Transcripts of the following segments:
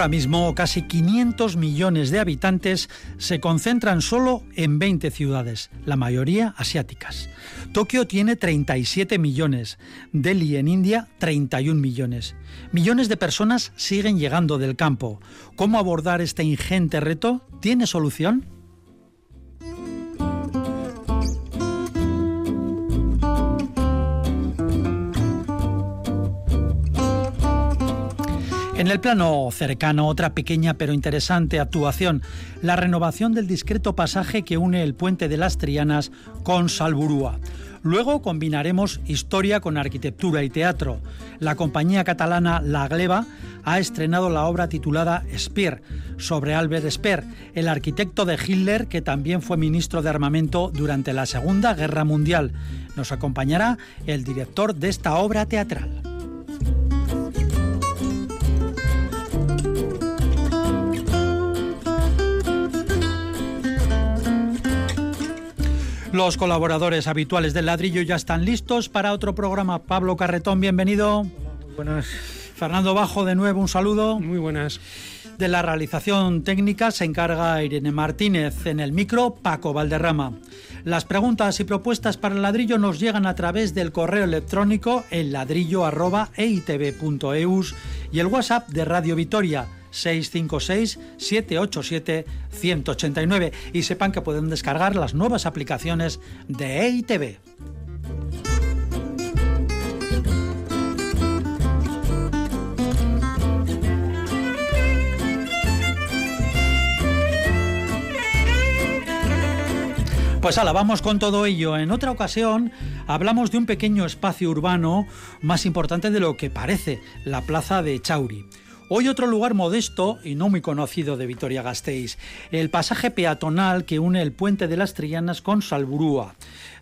Ahora mismo, casi 500 millones de habitantes se concentran solo en 20 ciudades, la mayoría asiáticas. Tokio tiene 37 millones, Delhi en India 31 millones. Millones de personas siguen llegando del campo. ¿Cómo abordar este ingente reto? ¿Tiene solución? En el plano cercano, otra pequeña pero interesante actuación, la renovación del discreto pasaje que une el puente de las Trianas con Salburúa. Luego combinaremos historia con arquitectura y teatro. La compañía catalana La Gleba ha estrenado la obra titulada Speer, sobre Albert Speer, el arquitecto de Hitler que también fue ministro de armamento durante la Segunda Guerra Mundial. Nos acompañará el director de esta obra teatral. Los colaboradores habituales del ladrillo ya están listos para otro programa. Pablo Carretón, bienvenido. buenas. Fernando Bajo, de nuevo, un saludo. Muy buenas. De la realización técnica se encarga Irene Martínez. En el micro, Paco Valderrama. Las preguntas y propuestas para el ladrillo nos llegan a través del correo electrónico el ladrillo.eitv.eus y el WhatsApp de Radio Vitoria 656-787-189 y sepan que pueden descargar las nuevas aplicaciones de EITV. Pues ala, vamos con todo ello. En otra ocasión hablamos de un pequeño espacio urbano más importante de lo que parece, la plaza de Chauri. Hoy otro lugar modesto y no muy conocido de Vitoria-Gasteiz, el pasaje peatonal que une el puente de las Trianas con Salburúa.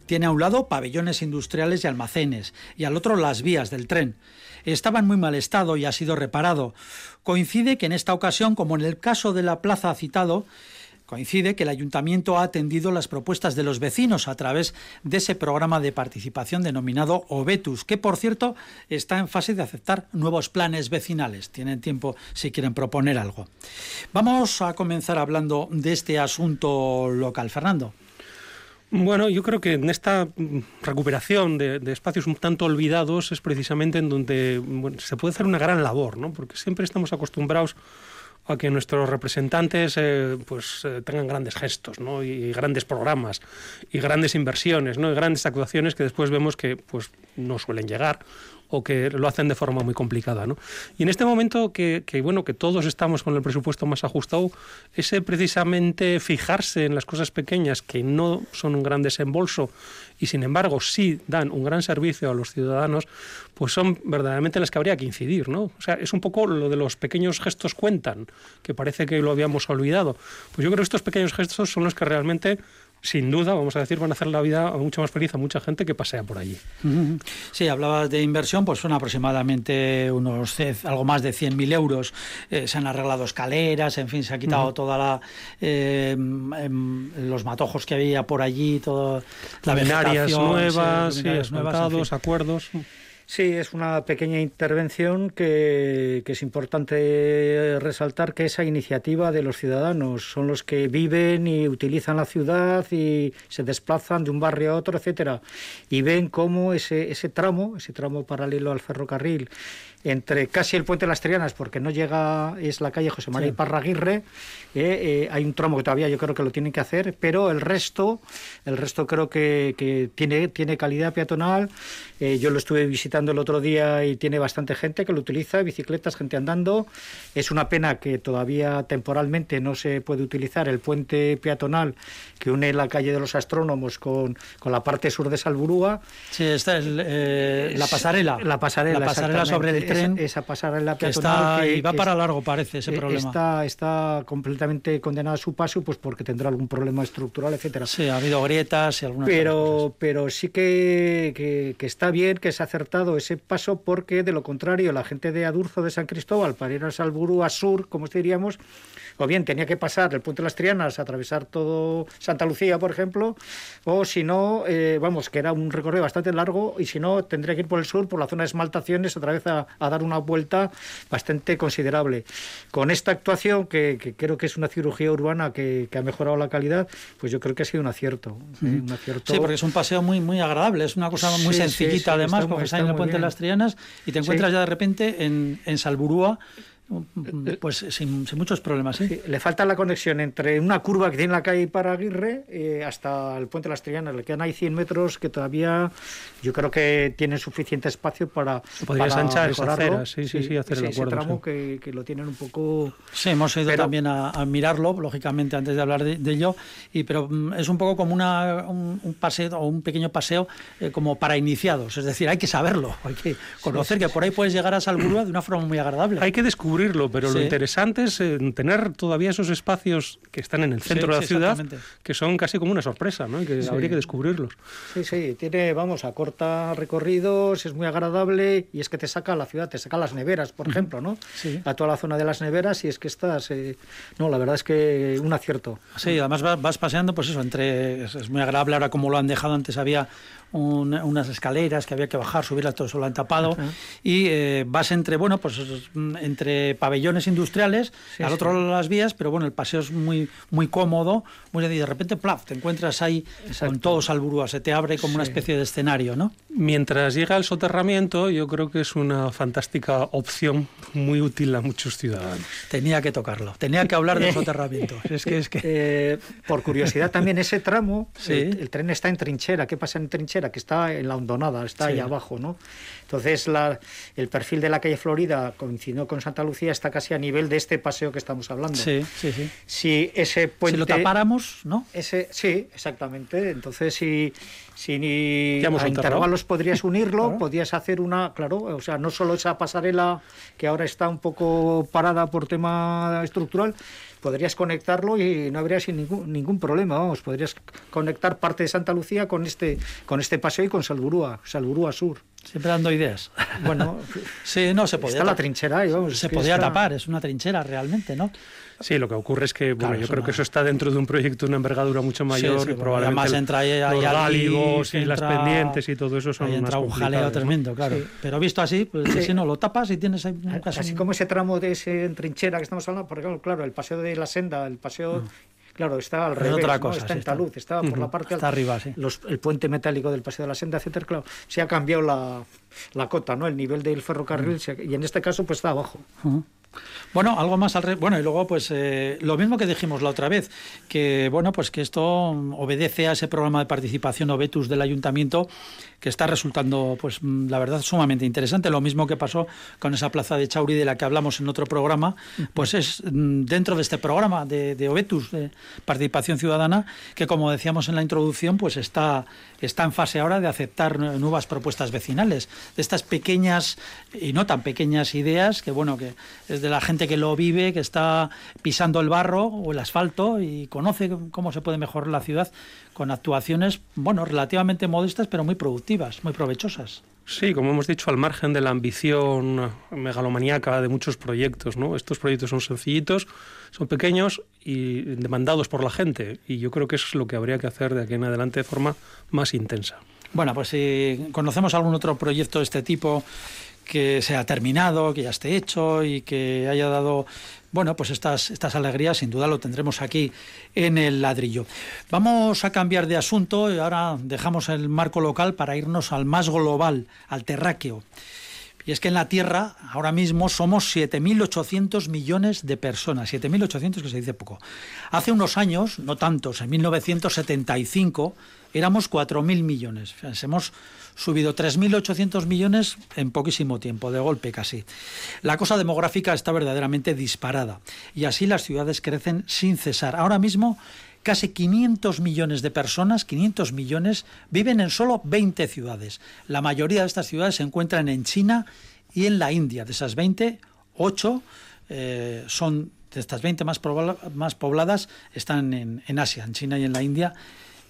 Tiene a un lado pabellones industriales y almacenes, y al otro las vías del tren. Estaba en muy mal estado y ha sido reparado. Coincide que en esta ocasión, como en el caso de la plaza citado, Coincide que el ayuntamiento ha atendido las propuestas de los vecinos a través de ese programa de participación denominado Obetus, que por cierto está en fase de aceptar nuevos planes vecinales. Tienen tiempo si quieren proponer algo. Vamos a comenzar hablando de este asunto local. Fernando. Bueno, yo creo que en esta recuperación de, espacios un tanto olvidados es precisamente en donde se puede hacer una gran labor, ¿no? porque siempre estamos acostumbrados a que nuestros representantes eh, pues eh, tengan grandes gestos ¿no? y, grandes programas y grandes inversiones ¿no? y grandes actuaciones que después vemos que pues no suelen llegar o que lo hacen de forma muy complicada. ¿no? Y en este momento que, bueno, que todos estamos con el presupuesto más ajustado, ese precisamente fijarse en las cosas pequeñas que no son un gran desembolso y sin embargo sí dan un gran servicio a los ciudadanos, pues son verdaderamente las que habría que incidir, ¿no? O sea, es un poco lo de los pequeños gestos cuentan, que parece que lo habíamos olvidado. Pues yo creo que estos pequeños gestos son los que realmente sin duda, vamos a decir, van a hacer la vida mucho más feliz a mucha gente que pasea por allí. Sí, hablabas de inversión, pues son aproximadamente unos algo más de 100.000 euros. Eh, se han arreglado escaleras, en fin, se ha quitado toda la eh, em, los matojos que había por allí, toda la nuevas, sí, nuevas, acuerdos. Sí, es una pequeña intervención que, es importante resaltar que esa iniciativa de los ciudadanos son los que viven y utilizan la ciudad y se desplazan de un barrio a otro, etcétera, y ven cómo ese, ese tramo, ese tramo paralelo al ferrocarril, entre casi el puente de las Trianas, porque no llega, es la calle José María Parraguirre, eh, eh, hay un tramo que todavía yo creo que lo tienen que hacer, pero el resto, el resto creo que, tiene, tiene calidad peatonal. Eh, yo lo estuve visitando el otro día y tiene bastante gente que lo utiliza, bicicletas, gente andando. Es una pena que todavía temporalmente no se puede utilizar el puente peatonal que une la calle de los astrónomos con, con la parte sur de Salburúa. Sí, esta es la pasarela. La pasarela, la pasarela sobre el tren. Esa, pasarela que está y va para largo, parece, ese problema. Está, está completamente condenada a su paso, pues porque tendrá algún problema estructural, etcétera. Sí, ha habido grietas y algunas pero, Pero sí que, que, está bien que se ha acertado ese paso, porque de lo contrario, la gente de Adurzo de San Cristóbal, para ir a Salburú, a sur, como diríamos, o bien tenía que pasar el puente de las Trianas, atravesar todo Santa Lucía, por ejemplo, o si no, eh, vamos, que era un recorrido bastante largo, y si no, tendría que ir por el sur, por la zona de esmaltaciones, otra vez a, dar una vuelta bastante considerable. Con esta actuación, que, creo que es una cirugía urbana que, ha mejorado la calidad, pues yo creo que ha sido un acierto. ¿eh? un acierto. Sí, porque es un paseo muy, muy agradable, es una cosa muy sencillita además, porque está, en el puente de las Trianas y te encuentras ya de repente en, en Salburúa pues sin, muchos problemas. ¿eh? le falta la conexión entre una curva que tiene la calle para Aguirre eh, hasta el puente de las Trianas. Le quedan ahí 100 metros que todavía yo creo que tienen suficiente espacio para. Podrías anchar esa acera, sí, sí, sí, hacer el acuerdo. Ese tramo que, lo tienen un poco. Sí, hemos ido también a, mirarlo, lógicamente, antes de hablar de, ello. Y, pero mm, es un poco como una, un, paseo o un pequeño paseo eh, como para iniciados. Es decir, hay que saberlo, hay que conocer que por ahí puedes llegar a Salburúa de una forma muy agradable. Hay que descubrir pero lo interesante es eh, tener todavía esos espacios que están en el centro de la ciudad, que son casi como una sorpresa, ¿no? Y que habría que descubrirlos. Sí, sí, tiene, vamos, a corta recorridos, es muy agradable y es que te saca la ciudad, te saca las neveras, por ejemplo, ¿no? A toda la zona de las neveras y es que estás, eh, no, la verdad es que un acierto. Sí, además vas, paseando, pues eso, entre, es, muy agradable ahora como lo han dejado, antes había unas escaleras que había que bajar, subirlas, todo eso lo han tapado. Y eh, vas entre, bueno, pues entre pabellones industriales, al otro lado de las vías, pero bueno, el paseo es muy, muy cómodo, muy y de repente, plaf, te encuentras ahí con todo Salburúa, se te abre como una especie de escenario, ¿no? Mientras llega el soterramiento, yo creo que es una fantástica opción muy útil a muchos ciudadanos. Tenía que tocarlo, tenía que hablar del soterramiento. es que, es que... Eh, por curiosidad, también ese tramo, el tren está en trinchera. ¿Qué pasa en trinchera? Que está en la hondonada, está ahí abajo, ¿no? Entonces la, el perfil de la calle Florida, coincidió con Santa Lucía, está casi a nivel de este paseo que estamos hablando. Sí, sí, sí. Si ese puente... Si lo tapáramos, ¿no? Ese, sí, exactamente. Entonces si, si ni a intervalos podrías unirlo, podrías hacer una, claro, o sea, no solo esa pasarela que ahora está un poco parada por tema estructural, podrías conectarlo y no habría sin ningún, ningún problema, vamos, podrías conectar parte de Santa Lucía con este, con este paseo y con Salburúa, Salburúa Sur. Siempre dando ideas. Bueno, sí, no se podía. Está la trinchera ahí, vamos. Se podía tapar, es una trinchera realmente, ¿no? Sí, lo que ocurre es que, bueno, yo creo que eso está dentro de un proyecto de una envergadura mucho mayor y probablemente además entra ahí, los gáligos y las pendientes y todo eso son ahí entra un jaleo tremendo, claro. Pero visto así, pues si no, lo tapas y tienes ahí un caso. Así como ese tramo de ese trinchera que estamos hablando, porque claro, el paseo de la senda, el paseo... Mm. Claro, está al revés, otra cosa, está en talud, está por la parte está arriba, sí. el puente metálico del paseo de la senda, etcétera, claro, se ha cambiado la, la cota, ¿no? El nivel del ferrocarril y en este caso pues está abajo. Bueno, algo más al re... bueno y luego pues eh, lo mismo que dijimos la otra vez que bueno pues que esto obedece a ese programa de participación Obetus del ayuntamiento que está resultando, pues mm, la verdad, sumamente interesante. Lo mismo que pasó con esa plaza de Chauri de la que hablamos en otro programa, pues es mm, dentro de este programa de, de Obetus, de participación ciudadana, que como decíamos en la introducción, pues está, está en fase ahora de aceptar nuevas propuestas vecinales, de estas pequeñas y no tan pequeñas ideas que, bueno, que es de la gente que lo vive, que está pisando el barro o el asfalto y conoce cómo se puede mejorar la ciudad con actuaciones, bueno, relativamente modestas, pero muy productivas, muy provechosas. Sí, como hemos dicho, al margen de la ambición megalomaníaca de muchos proyectos, ¿no? Estos proyectos son sencillitos, son pequeños y demandados por la gente. Y yo creo que eso es lo que habría que hacer de aquí en adelante de forma más intensa. Bueno, pues si conocemos algún otro proyecto de este tipo que se ha terminado, que ya esté hecho y que haya dado bueno, pues estas, estas alegrías sin duda lo tendremos aquí en el ladrillo. Vamos a cambiar de asunto y ahora dejamos el marco local para irnos al más global, al terráqueo. Y es que en la Tierra ahora mismo somos 7.800 millones de personas, 7.800 que se dice poco. Hace unos años, no tantos, en 1975 éramos 4.000 millones. Hemos subido 3.800 millones en poquísimo tiempo, de golpe casi. La cosa demográfica está verdaderamente disparada y así las ciudades crecen sin cesar. Ahora mismo casi 500 millones de personas, 500 millones, viven en solo 20 ciudades. La mayoría de estas ciudades se encuentran en China y en la India. De esas 20, 8 eh, son, de estas 20 más, pobladas, están en, en Asia, en China y en la India,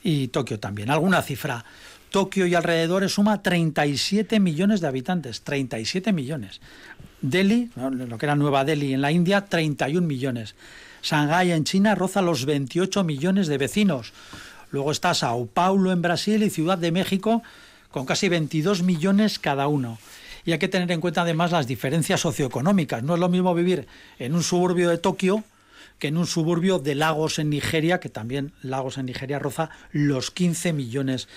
y Tokio también. ¿Alguna cifra? Tokio y alrededores suma 37 millones de habitantes, 37 millones. Delhi, lo que era Nueva Delhi en la India, 31 millones. Shanghái en China roza los 28 millones de vecinos. Luego está Sao Paulo en Brasil y Ciudad de México con casi 22 millones cada uno. Y hay que tener en cuenta además las diferencias socioeconómicas. No es lo mismo vivir en un suburbio de Tokio que en un suburbio de Lagos en Nigeria, que también Lagos en Nigeria roza los 15 millones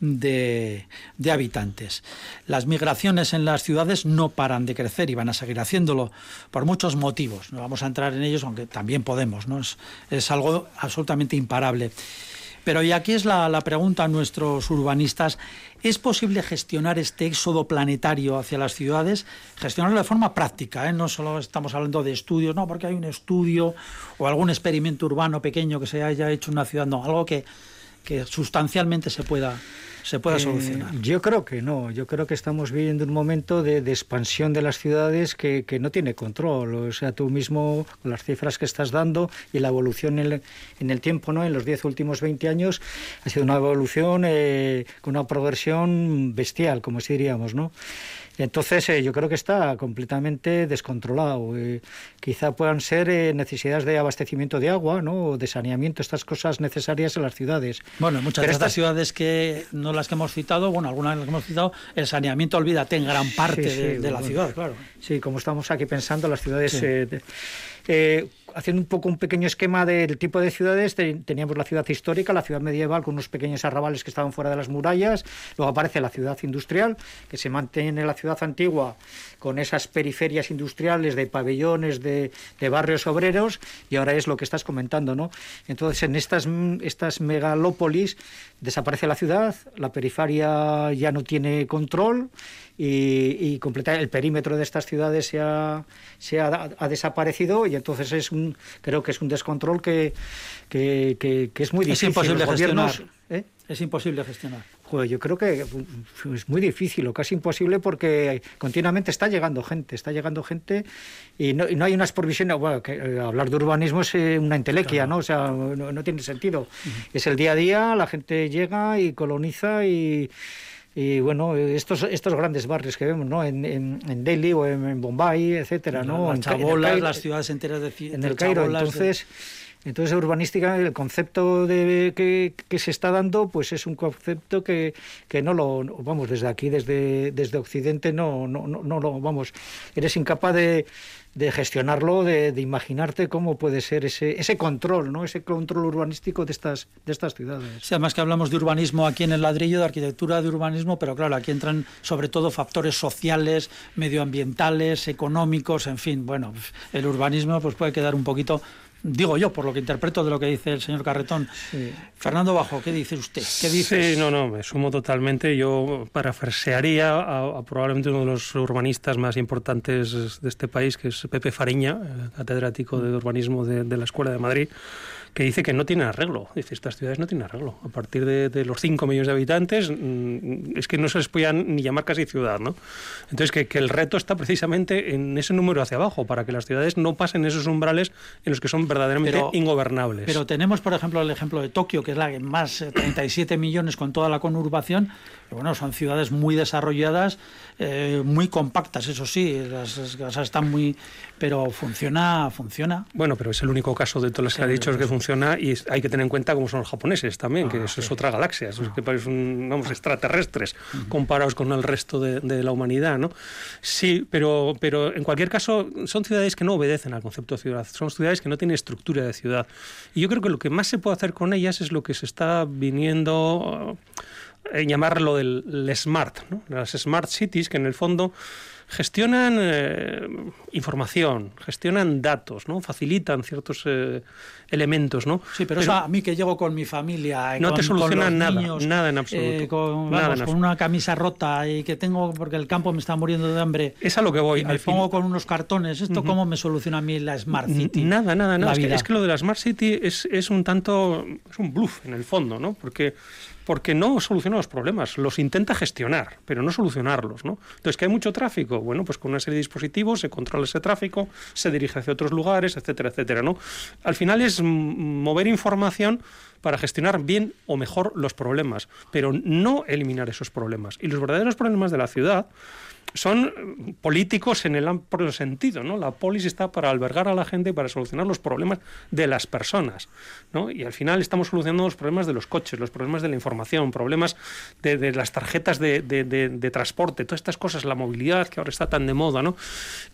de, habitantes. Las migraciones en las ciudades no paran de crecer y van a seguir haciéndolo por muchos motivos. No vamos a entrar en ellos, aunque también podemos. ¿no? Es, es algo absolutamente imparable. Pero y aquí es la, pregunta a nuestros urbanistas, ¿es posible gestionar este éxodo planetario hacia las ciudades? Gestionarlo de forma práctica, ¿eh? no solo estamos hablando de estudios, no, porque hay un estudio o algún experimento urbano pequeño que se haya hecho en una ciudad, no, algo que, que sustancialmente se pueda se pueda eh, solucionar? yo creo que no. Yo creo que estamos viviendo un momento de, expansión de las ciudades que, no tiene control. O sea, tú mismo, con las cifras que estás dando y la evolución en el, tiempo, ¿no? en los 10 últimos 20 años, ha sido una evolución eh, con una progresión bestial, como si diríamos. ¿no? Entonces, eh, yo creo que está completamente descontrolado. Eh, quizá puedan ser eh, necesidades de abastecimiento de agua, ¿no? O de saneamiento, estas cosas necesarias en las ciudades. Bueno, muchas de estas ciudades que no las que hemos citado, bueno, algunas de las que hemos citado, el saneamiento, olvídate, en gran parte de, la ciudad, claro. Sí, como estamos aquí pensando, las ciudades haciendo un poco un pequeño esquema del tipo de ciudades, teníamos la ciudad histórica, la ciudad medieval con unos pequeños arrabales que estaban fuera de las murallas, luego aparece la ciudad industrial, que se mantiene en la ciudad antigua con esas periferias industriales de pabellones, de, barrios obreros, y ahora es lo que estás comentando, ¿no? Entonces, en estas, estas megalópolis desaparece la ciudad, la periferia ya no tiene control y, y el perímetro de estas ciudades se, ha, se ha, desaparecido y entonces es creo que es un descontrol que, que, que, es muy difícil. Es imposible gestionar. ¿eh? Es imposible gestionar. yo creo que es muy difícil o casi imposible porque continuamente está llegando gente, está llegando gente y no, y no hay unas provisiones. Bueno, que, eh, hablar de urbanismo es eh, una entelequia, ¿no? O sea, no, tiene sentido. Es el día a día, la gente llega y coloniza y y bueno, estos, estos grandes barrios que vemos, ¿no? En, en, Delhi o en, Bombay, etcétera, ¿no? en Chabolas, las ciudades enteras de En el Cairo, entonces... Entonces, urbanística, el concepto de, que, que, se está dando, pues es un concepto que, que no lo, vamos, desde aquí, desde, desde Occidente, no, no, no, no lo, vamos, eres incapaz de, de gestionarlo, de, imaginarte cómo puede ser ese, ese control, ¿no? ese control urbanístico de estas, de estas ciudades. Sí, además que hablamos de urbanismo aquí en el ladrillo, de arquitectura de urbanismo, pero claro, aquí entran sobre todo factores sociales, medioambientales, económicos, en fin, bueno, el urbanismo pues puede quedar un poquito digo yo, por lo que interpreto de lo que dice el señor Carretón. Fernando Bajo, ¿qué dice usted? ¿Qué dice? Sí, no, no, me sumo totalmente. Yo parafrasearía a, probablemente uno de los urbanistas más importantes de este país, que es Pepe Fariña, catedrático de urbanismo de la Escuela de Madrid que dice que no tiene arreglo. Dice, estas ciudades no tienen arreglo. A partir de, los 5 millones de habitantes, mm, es que no se les podían ni llamar casi ciudad, ¿no? Entonces, que, el reto está precisamente en ese número hacia abajo, para que las ciudades no pasen esos umbrales en los que son verdaderamente ingobernables. Pero tenemos, por ejemplo, el ejemplo de Tokio, que es la que más, 37 eh, millones con toda la conurbación, bueno, son ciudades muy desarrolladas, eh, muy compactas, eso sí, las, casas están muy... pero funciona, funciona. Bueno, pero es el único caso de todos los que ha dicho que funciona y hay que tener en cuenta cómo son los japoneses también, que ah, eso es otra galaxia, es que parecen, vamos, extraterrestres comparados con el resto de, la humanidad, ¿no? Sí, pero, pero en cualquier caso son ciudades que no obedecen al concepto de ciudad, son ciudades que no tienen estructura de ciudad. Y yo creo que lo que más se puede hacer con ellas es lo que se está viniendo en llamarlo del smart, las smart cities, que en el fondo gestionan eh, información, gestionan datos, ¿no? facilitan ciertos eh, elementos. ¿no? Sí, pero, eso a mí que llego con mi familia. no te solucionan nada, nada en absoluto. Eh, con, una camisa rota y que tengo, porque el campo me está muriendo de hambre. Es a lo que voy. Y me pongo con unos cartones. ¿Esto cómo me soluciona a mí la Smart City? Nada, nada, nada. Es que, es que, lo de la Smart City es, es un tanto, es un bluff en el fondo, ¿no? Porque porque no soluciona los problemas, los intenta gestionar, pero no solucionarlos, ¿no? Entonces, que hay mucho tráfico? Bueno, pues con una serie de dispositivos se controla ese tráfico, se dirige hacia otros lugares, etcétera, etcétera, ¿no? Al final es mover información para gestionar bien o mejor los problemas, pero no eliminar esos problemas. Y los verdaderos problemas de la ciudad son políticos en el amplio sentido, ¿no? La polis está para albergar a la gente y para solucionar los problemas de las personas, ¿no? Y al final estamos solucionando los problemas de los coches, los problemas de la información, problemas de, las tarjetas de, transporte, todas estas cosas, la movilidad que ahora está tan de moda, ¿no?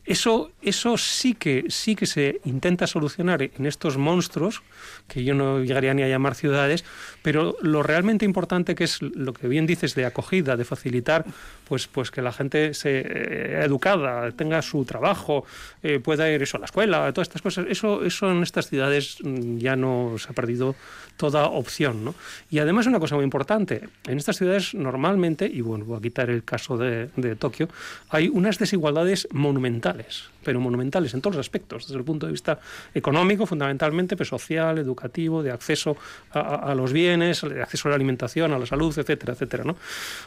Eso, eso sí que sí que se intenta solucionar en estos monstruos que yo no llegaría ni a llamar ciudades, pero lo realmente importante que es lo que bien dices de acogida, de facilitar, pues, pues que la gente eh, educada, tenga su trabajo, eh, pueda ir eso a la escuela, todas estas cosas, eso, eso en estas ciudades mm, ya no se ha perdido toda opción. ¿no? Y además una cosa muy importante, en estas ciudades normalmente, y bueno, voy a quitar el caso de, de Tokio, hay unas desigualdades monumentales, pero monumentales en todos los aspectos, desde el punto de vista económico fundamentalmente, pero social, educativo, de acceso a, los bienes, de acceso a la alimentación, a la salud, etcétera, etcétera. ¿no?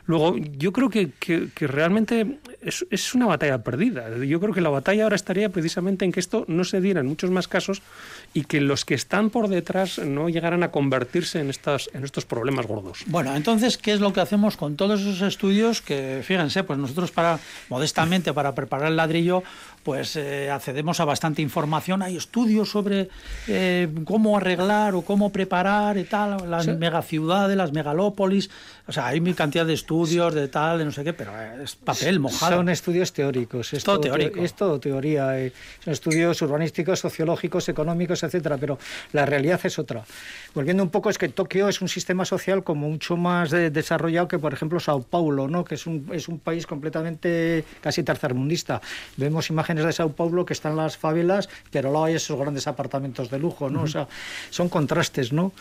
Luego, yo creo que, que realmente es, es, una batalla perdida. Yo creo que la batalla ahora estaría precisamente en que esto no se diera en muchos más casos y que los que están por detrás no llegaran a convertirse en, estas, en estos problemas gordos. Bueno, entonces, ¿qué es lo que hacemos con todos esos estudios que, fíjense, pues nosotros para, modestamente, para preparar el ladrillo, pues eh, accedemos a bastante información. Hay estudios sobre eh, cómo arreglar o cómo preparar y tal, las megaciudades, las megalópolis. O sea, hay mi cantidad de estudios de tal, de no sé qué, pero es papel mojado. Son estudios teóricos. Es todo, teórico. Es todo teoría. Eh, son estudios urbanísticos, sociológicos, económicos, etcétera, pero la realidad es otra. Volviendo un poco, es que Tokio es un sistema social como mucho más desarrollado que, por ejemplo, Sao Paulo, ¿no? que es un, es un país completamente casi tercermundista. Vemos imágenes de Sao Paulo que están las favelas, pero luego hay esos grandes apartamentos de lujo, ¿no? O sea, son contrastes, ¿no?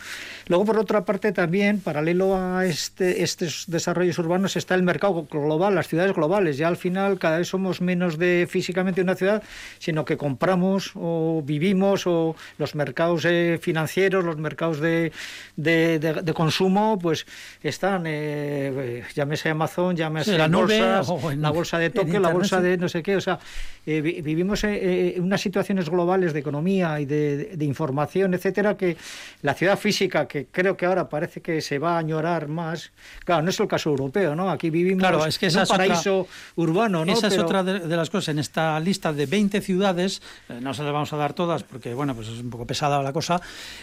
Luego, por otra parte, también, paralelo a este, estos desarrollos urbanos, está el mercado global, las ciudades globales. Ya al final cada vez somos menos de físicamente una ciudad, sino que compramos o vivimos o los mercados eh, financieros, los mercados de, de, consumo, pues están, eh, llámese Amazon, llámese la bolsas, la bolsa de Tokio, la bolsa de no sé qué, o sea, eh, vivimos en unas situaciones globales de economía y de, información, etcétera, que la ciudad física, que creo que ahora parece que se va a añorar más, claro, no es el caso europeo, ¿no? Aquí vivimos en un paraíso urbano, ¿no? Esa es otra de, las cosas. En esta lista de 20 ciudades, eh, no se las vamos a dar todas porque, bueno, pues es un poco pesada la cosa,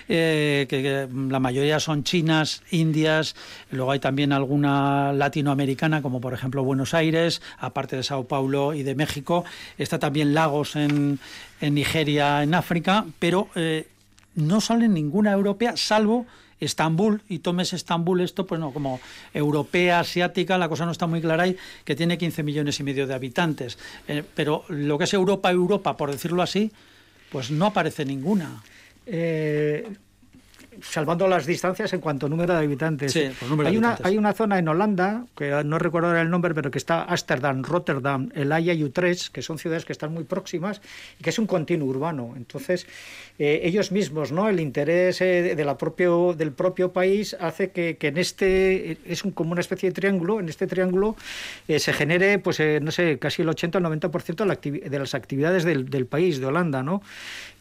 eh, que, la mayoría son chinas, indias, luego hay también alguna latinoamericana, como por ejemplo Buenos Aires, aparte de Sao Paulo y de México. Está también Lagos en, Nigeria, en África, pero eh, no sale ninguna europea, salvo Estambul, y tomes Estambul, esto pues no, como europea, asiática, la cosa no está muy clara ahí, que tiene 15 millones y medio de habitantes. Eh, pero lo que es Europa, Europa, por decirlo así, pues no aparece ninguna. Eh, salvando las distancias en cuanto a número de habitantes. hay, una, hay una zona en Holanda, que no recuerdo ahora el nombre, pero que está Ámsterdam, Rotterdam, El Haya y Utrecht, que son ciudades que están muy próximas y que es un continuo urbano. Entonces, eh, ellos mismos, ¿no? El interés eh, de la propio, del propio país hace que, en este, es un, como una especie de triángulo, en este triángulo eh, se genere, pues, no sé, casi el 80 o el 90% de las actividades del, del país, de Holanda, ¿no?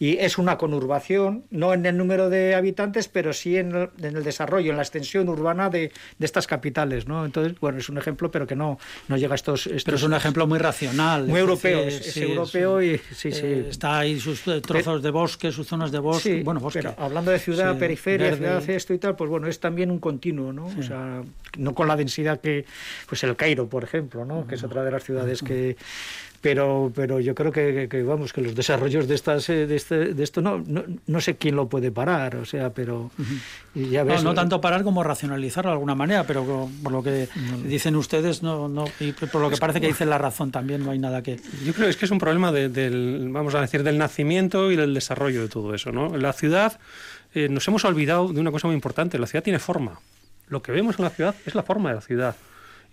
Y es una conurbación, no en el número de habitantes, pero sí en el, desarrollo, en la extensión urbana de, estas capitales, ¿no? Entonces, bueno, es un ejemplo, pero que no, no llega a estos, Pero es un ejemplo muy racional. Muy europeo, es, europeo y sí, sí. Eh, está ahí sus trozos de bosque, sus zonas de bosque, bueno, bosque. hablando de ciudad, periferia, ciudad, esto y tal, pues bueno, es también un continuo, ¿no? O sea, no con la densidad que, pues el Cairo, por ejemplo, ¿no? Que es otra de las ciudades que pero, pero yo creo que, vamos que los desarrollos de estas eh, de, este, de esto no, no, sé quién lo puede parar o sea pero ya ves, no, tanto parar como racionalizarlo de alguna manera pero por lo que dicen ustedes no no y por lo que parece que dicen la razón también no hay nada que yo creo es que es un problema del vamos a decir del nacimiento y del desarrollo de todo eso no la ciudad eh, nos hemos olvidado de una cosa muy importante la ciudad tiene forma. Lo que vemos en la ciudad es la forma de la ciudad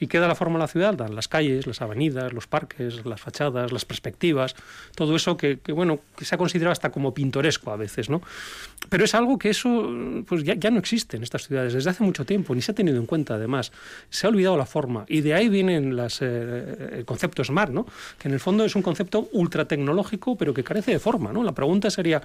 ¿Y qué da la forma a la ciudad? Dan las calles, las avenidas, los parques, las fachadas, las perspectivas, todo eso que, bueno, que se ha considerado hasta como pintoresco a veces, ¿no? Pero es algo que eso pues ya, ya no existe en estas ciudades desde hace mucho tiempo, ni se ha tenido en cuenta además. Se ha olvidado la forma y de ahí vienen las, eh, el concepto SMART, ¿no? Que en el fondo es un concepto ultra tecnológico pero que carece de forma, ¿no? La pregunta sería,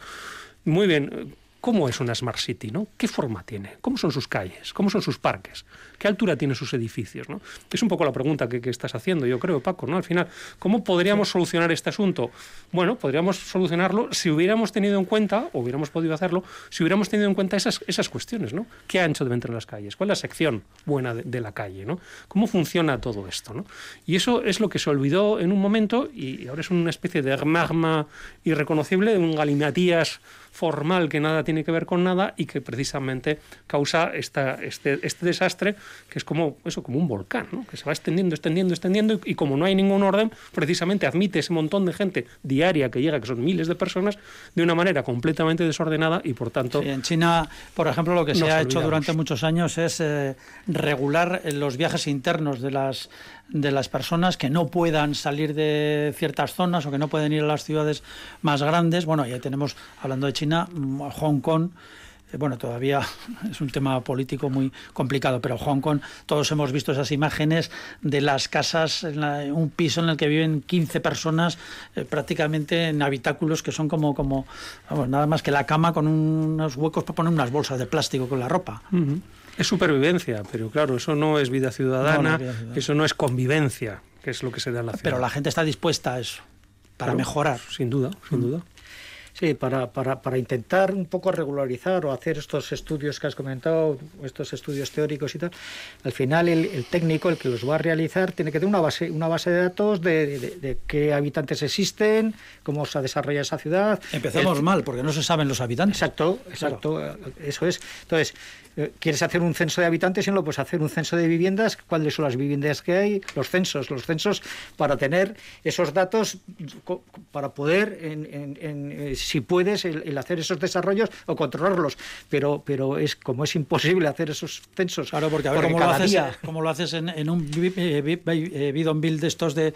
muy bien, ¿Cómo es una Smart City? ¿no? ¿Qué forma tiene? ¿Cómo son sus calles? ¿Cómo son sus parques? ¿Qué altura tienen sus edificios? ¿no? Es un poco la pregunta que, estás haciendo, yo creo, Paco. ¿no? Al final, ¿cómo podríamos solucionar este asunto? Bueno, podríamos solucionarlo si hubiéramos tenido en cuenta, o hubiéramos podido hacerlo, si hubiéramos tenido en cuenta esas, esas cuestiones. ¿no? ¿Qué ancho deben tener las calles? ¿Cuál es la sección buena de, la calle? ¿no? ¿Cómo funciona todo esto? ¿no? Y eso es lo que se olvidó en un momento y ahora es una especie de magma irreconocible, un galimatías formal que nada tiene que ver con nada y que precisamente causa esta, este, este desastre que es como eso como un volcán ¿no? que se va extendiendo extendiendo extendiendo y, como no hay ningún orden precisamente admite ese montón de gente diaria que llega que son miles de personas de una manera completamente desordenada y por tanto en China por ejemplo lo que se ha hecho durante muchos años es eh, regular los viajes internos de las de las personas que no puedan salir de ciertas zonas o que no pueden ir a las ciudades más grandes. Bueno, ya tenemos, hablando de China, mm, Hong Kong eh, bueno, todavía es un tema político muy complicado, pero Hong Kong, todos hemos visto esas imágenes de las casas, en un piso en el que viven 15 personas, eh, prácticamente en habitáculos que son como, como vamos, nada más que la cama con unos huecos para poner unas bolsas de plástico con la ropa. Es supervivencia, pero claro, eso no es vida ciudadana, eso no es convivencia, que es lo que se da en la ciudad. Pero la gente está dispuesta a eso, para mejorar. Sin duda, sin duda. Sí, para, para, para, intentar un poco regularizar o hacer estos estudios que has comentado, estos estudios teóricos y tal, al final el, técnico, el que los va a realizar, tiene que tener una base, una base de datos de, de, qué habitantes existen, cómo se ha desarrollado esa ciudad. Empezamos mal, porque no se saben los habitantes. Exacto, exacto, eso es. Entonces, eh, quieres hacer un censo de habitantes y no lo puedes hacer un censo de viviendas, cuáles son las viviendas que hay, los censos, los censos para tener esos datos, para poder, en, eh, si puedes, el, hacer esos desarrollos o controlarlos. Pero, pero es como es imposible hacer esos censos. Claro, porque a ver cómo lo, haces, cómo lo haces en, un eh, bidonville de estos de,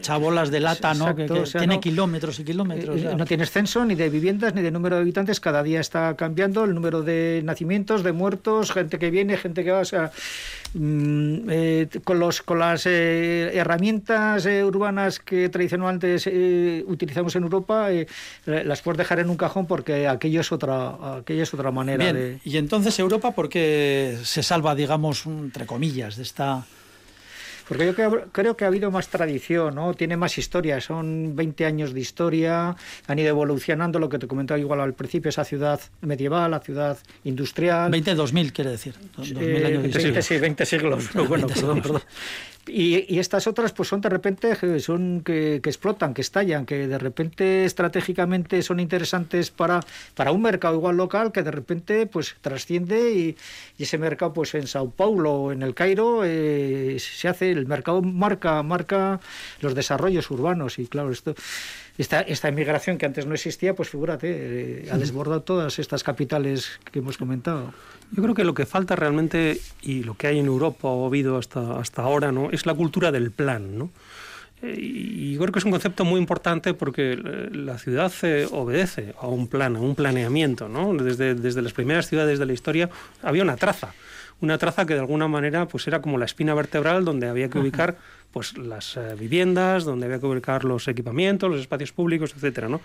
chabolas de lata, ¿no? que, tiene kilómetros y kilómetros. No tienes censo ni de viviendas ni de número de habitantes, cada día está cambiando el número de nacimientos, de muertos gente que viene, gente que va, o sea, mm, eh, con, los, con las eh, herramientas eh, urbanas que tradicionalmente utilizamos en Europa, las puedes dejar en un cajón porque aquello es otra, aquello es otra manera de... Y entonces Europa, ¿por qué se salva, digamos, entre comillas, de esta porque yo creo, que ha habido más tradición, ¿no? Tiene más historia, son 20 años de historia, han ido evolucionando, lo que te comentaba igual al principio, esa ciudad medieval, la ciudad industrial. 20, 2000 quiere decir. 2000 años de sí, 20 siglos. bueno, perdón, perdón. Y, estas otras pues son de repente son que, explotan, que estallan, que de repente estratégicamente son interesantes para, para un mercado igual local que de repente pues trasciende y, ese mercado pues en Sao Paulo o en el Cairo eh, se hace, el mercado marca, marca los desarrollos urbanos. Y claro, esto esta, esta inmigración que antes no existía, pues figúrate, eh, ha desbordado todas estas capitales que hemos comentado. Yo creo que lo que falta realmente, y lo que hay en Europa o ha habido hasta, hasta ahora, ¿no? es la cultura del plan. ¿no? Eh, y creo que es un concepto muy importante porque eh, la ciudad obedece a un plan, a un planeamiento. ¿no? Desde, desde las primeras ciudades de la historia había una traza una traza que de alguna manera pues era como la espina vertebral donde había que ubicar pues las eh, viviendas, donde había que ubicar los equipamientos, los espacios públicos, etcétera, ¿no?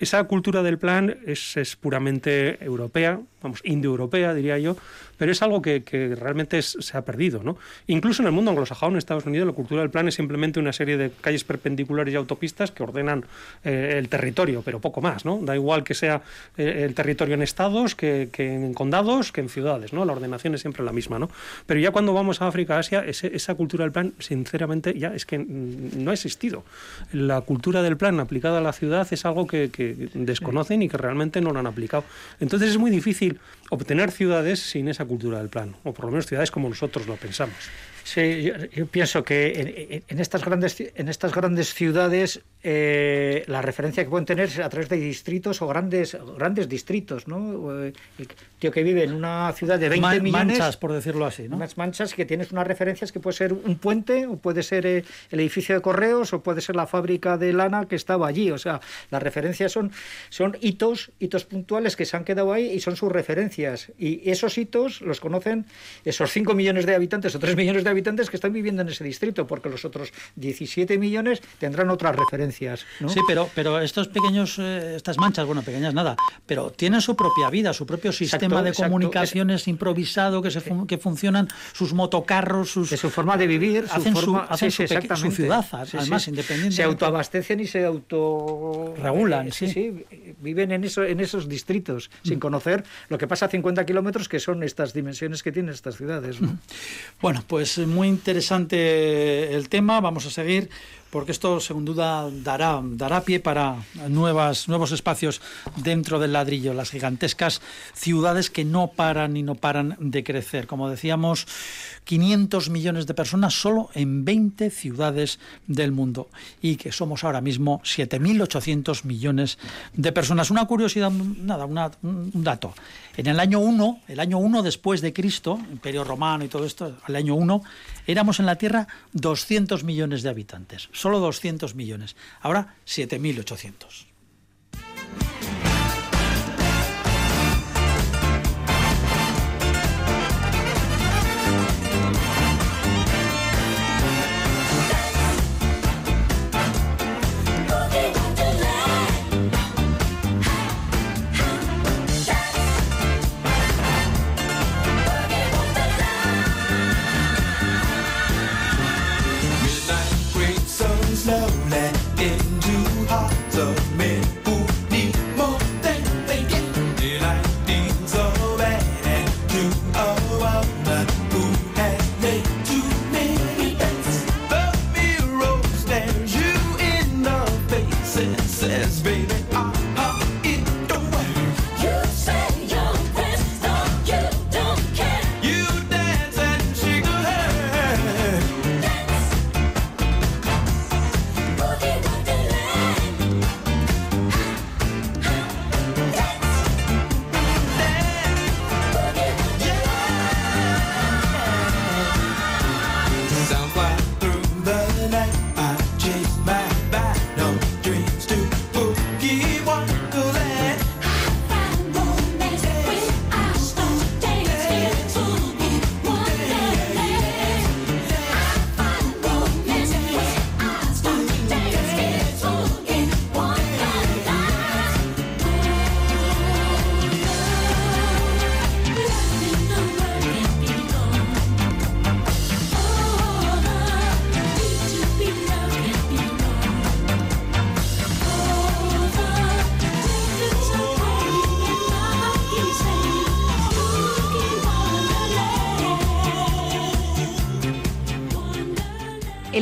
Esa cultura del plan es, es puramente europea, vamos, indoeuropea diría yo, pero es algo que, realmente se ha perdido. ¿no? Incluso en el mundo anglosajón, en Estados Unidos, la cultura del plan es simplemente una serie de calles perpendiculares y autopistas que ordenan eh, el territorio, pero poco más. ¿no? Da igual que sea eh, el territorio en estados, que, en condados, que en ciudades. ¿no? La ordenación es siempre la misma. ¿no? Pero ya cuando vamos a África, Asia, esa cultura del plan, sinceramente, ya es que no ha existido. La cultura del plan aplicada a la ciudad es algo que, desconocen y que realmente no lo han aplicado. Entonces es muy difícil obtener ciudades sin esa cultura del plan, o por lo menos ciudades como nosotros lo pensamos. Sí, yo, pienso que en, estas grandes en estas grandes ciudades eh, la referencia que pueden tener es a través de distritos o grandes grandes distritos, ¿no? El tío que vive en una ciudad de 20 millones, manchas, por decirlo así, ¿no? Manchas que tienes unas referencias que puede ser un puente o puede ser eh, el edificio de correos o puede ser la fábrica de lana que estaba allí, o sea, las referencias son son hitos hitos puntuales que se han quedado ahí y son sus referencias y esos hitos los conocen esos 5 millones de habitantes o 3 millones de habitantes que están viviendo en ese distrito, porque los otros 17 millones tendrán otras referencias. Sí, pero, pero estos pequeños, eh, estas manchas, bueno, pequeñas nada, pero tienen su propia vida, su propio sistema de comunicaciones improvisado que, se que funcionan, sus motocarros, sus... De su forma de vivir, hacen su, forma, hacen su, ciudad, además, independiente. Se autoabastecen y se auto... Regulan, eh, sí. Viven en, eso, en esos distritos, sin mm. conocer lo que pasa a 50 kilómetros, que son estas dimensiones que tienen estas ciudades. ¿no? Bueno, pues muy interesante el tema. Vamos a seguir porque esto sin duda dará, dará pie para nuevas, nuevos espacios dentro del ladrillo, las gigantescas ciudades que no paran y no paran de crecer. Como decíamos, 500 millones de personas solo en 20 ciudades del mundo y que somos ahora mismo 7.800 millones de personas. Una curiosidad, nada, un dato. En el año 1, el año 1 después de Cristo, Imperio Romano y todo esto, al año 1, éramos en la Tierra 200 millones de habitantes, solo 200 millones. Ahora 7.800.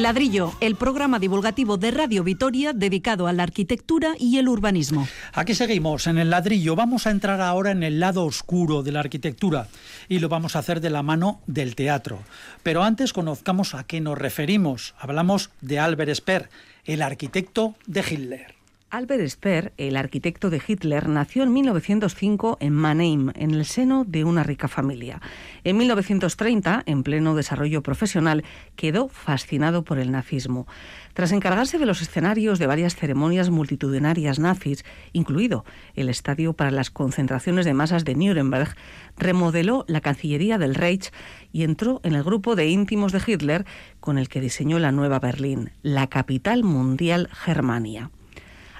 Ladrillo, el programa divulgativo de Radio Vitoria dedicado a la arquitectura y el urbanismo. Aquí seguimos en el ladrillo. Vamos a entrar ahora en el lado oscuro de la arquitectura y lo vamos a hacer de la mano del teatro. Pero antes conozcamos a qué nos referimos. Hablamos de Albert Speer, el arquitecto de Hitler. Albert Speer, el arquitecto de Hitler, nació en 1905 en Mannheim, en el seno de una rica familia. En 1930, en pleno desarrollo profesional, quedó fascinado por el nazismo. Tras encargarse de los escenarios de varias ceremonias multitudinarias nazis, incluido el estadio para las concentraciones de masas de Nuremberg, remodeló la Cancillería del Reich y entró en el grupo de íntimos de Hitler con el que diseñó la nueva Berlín, la capital mundial Germania.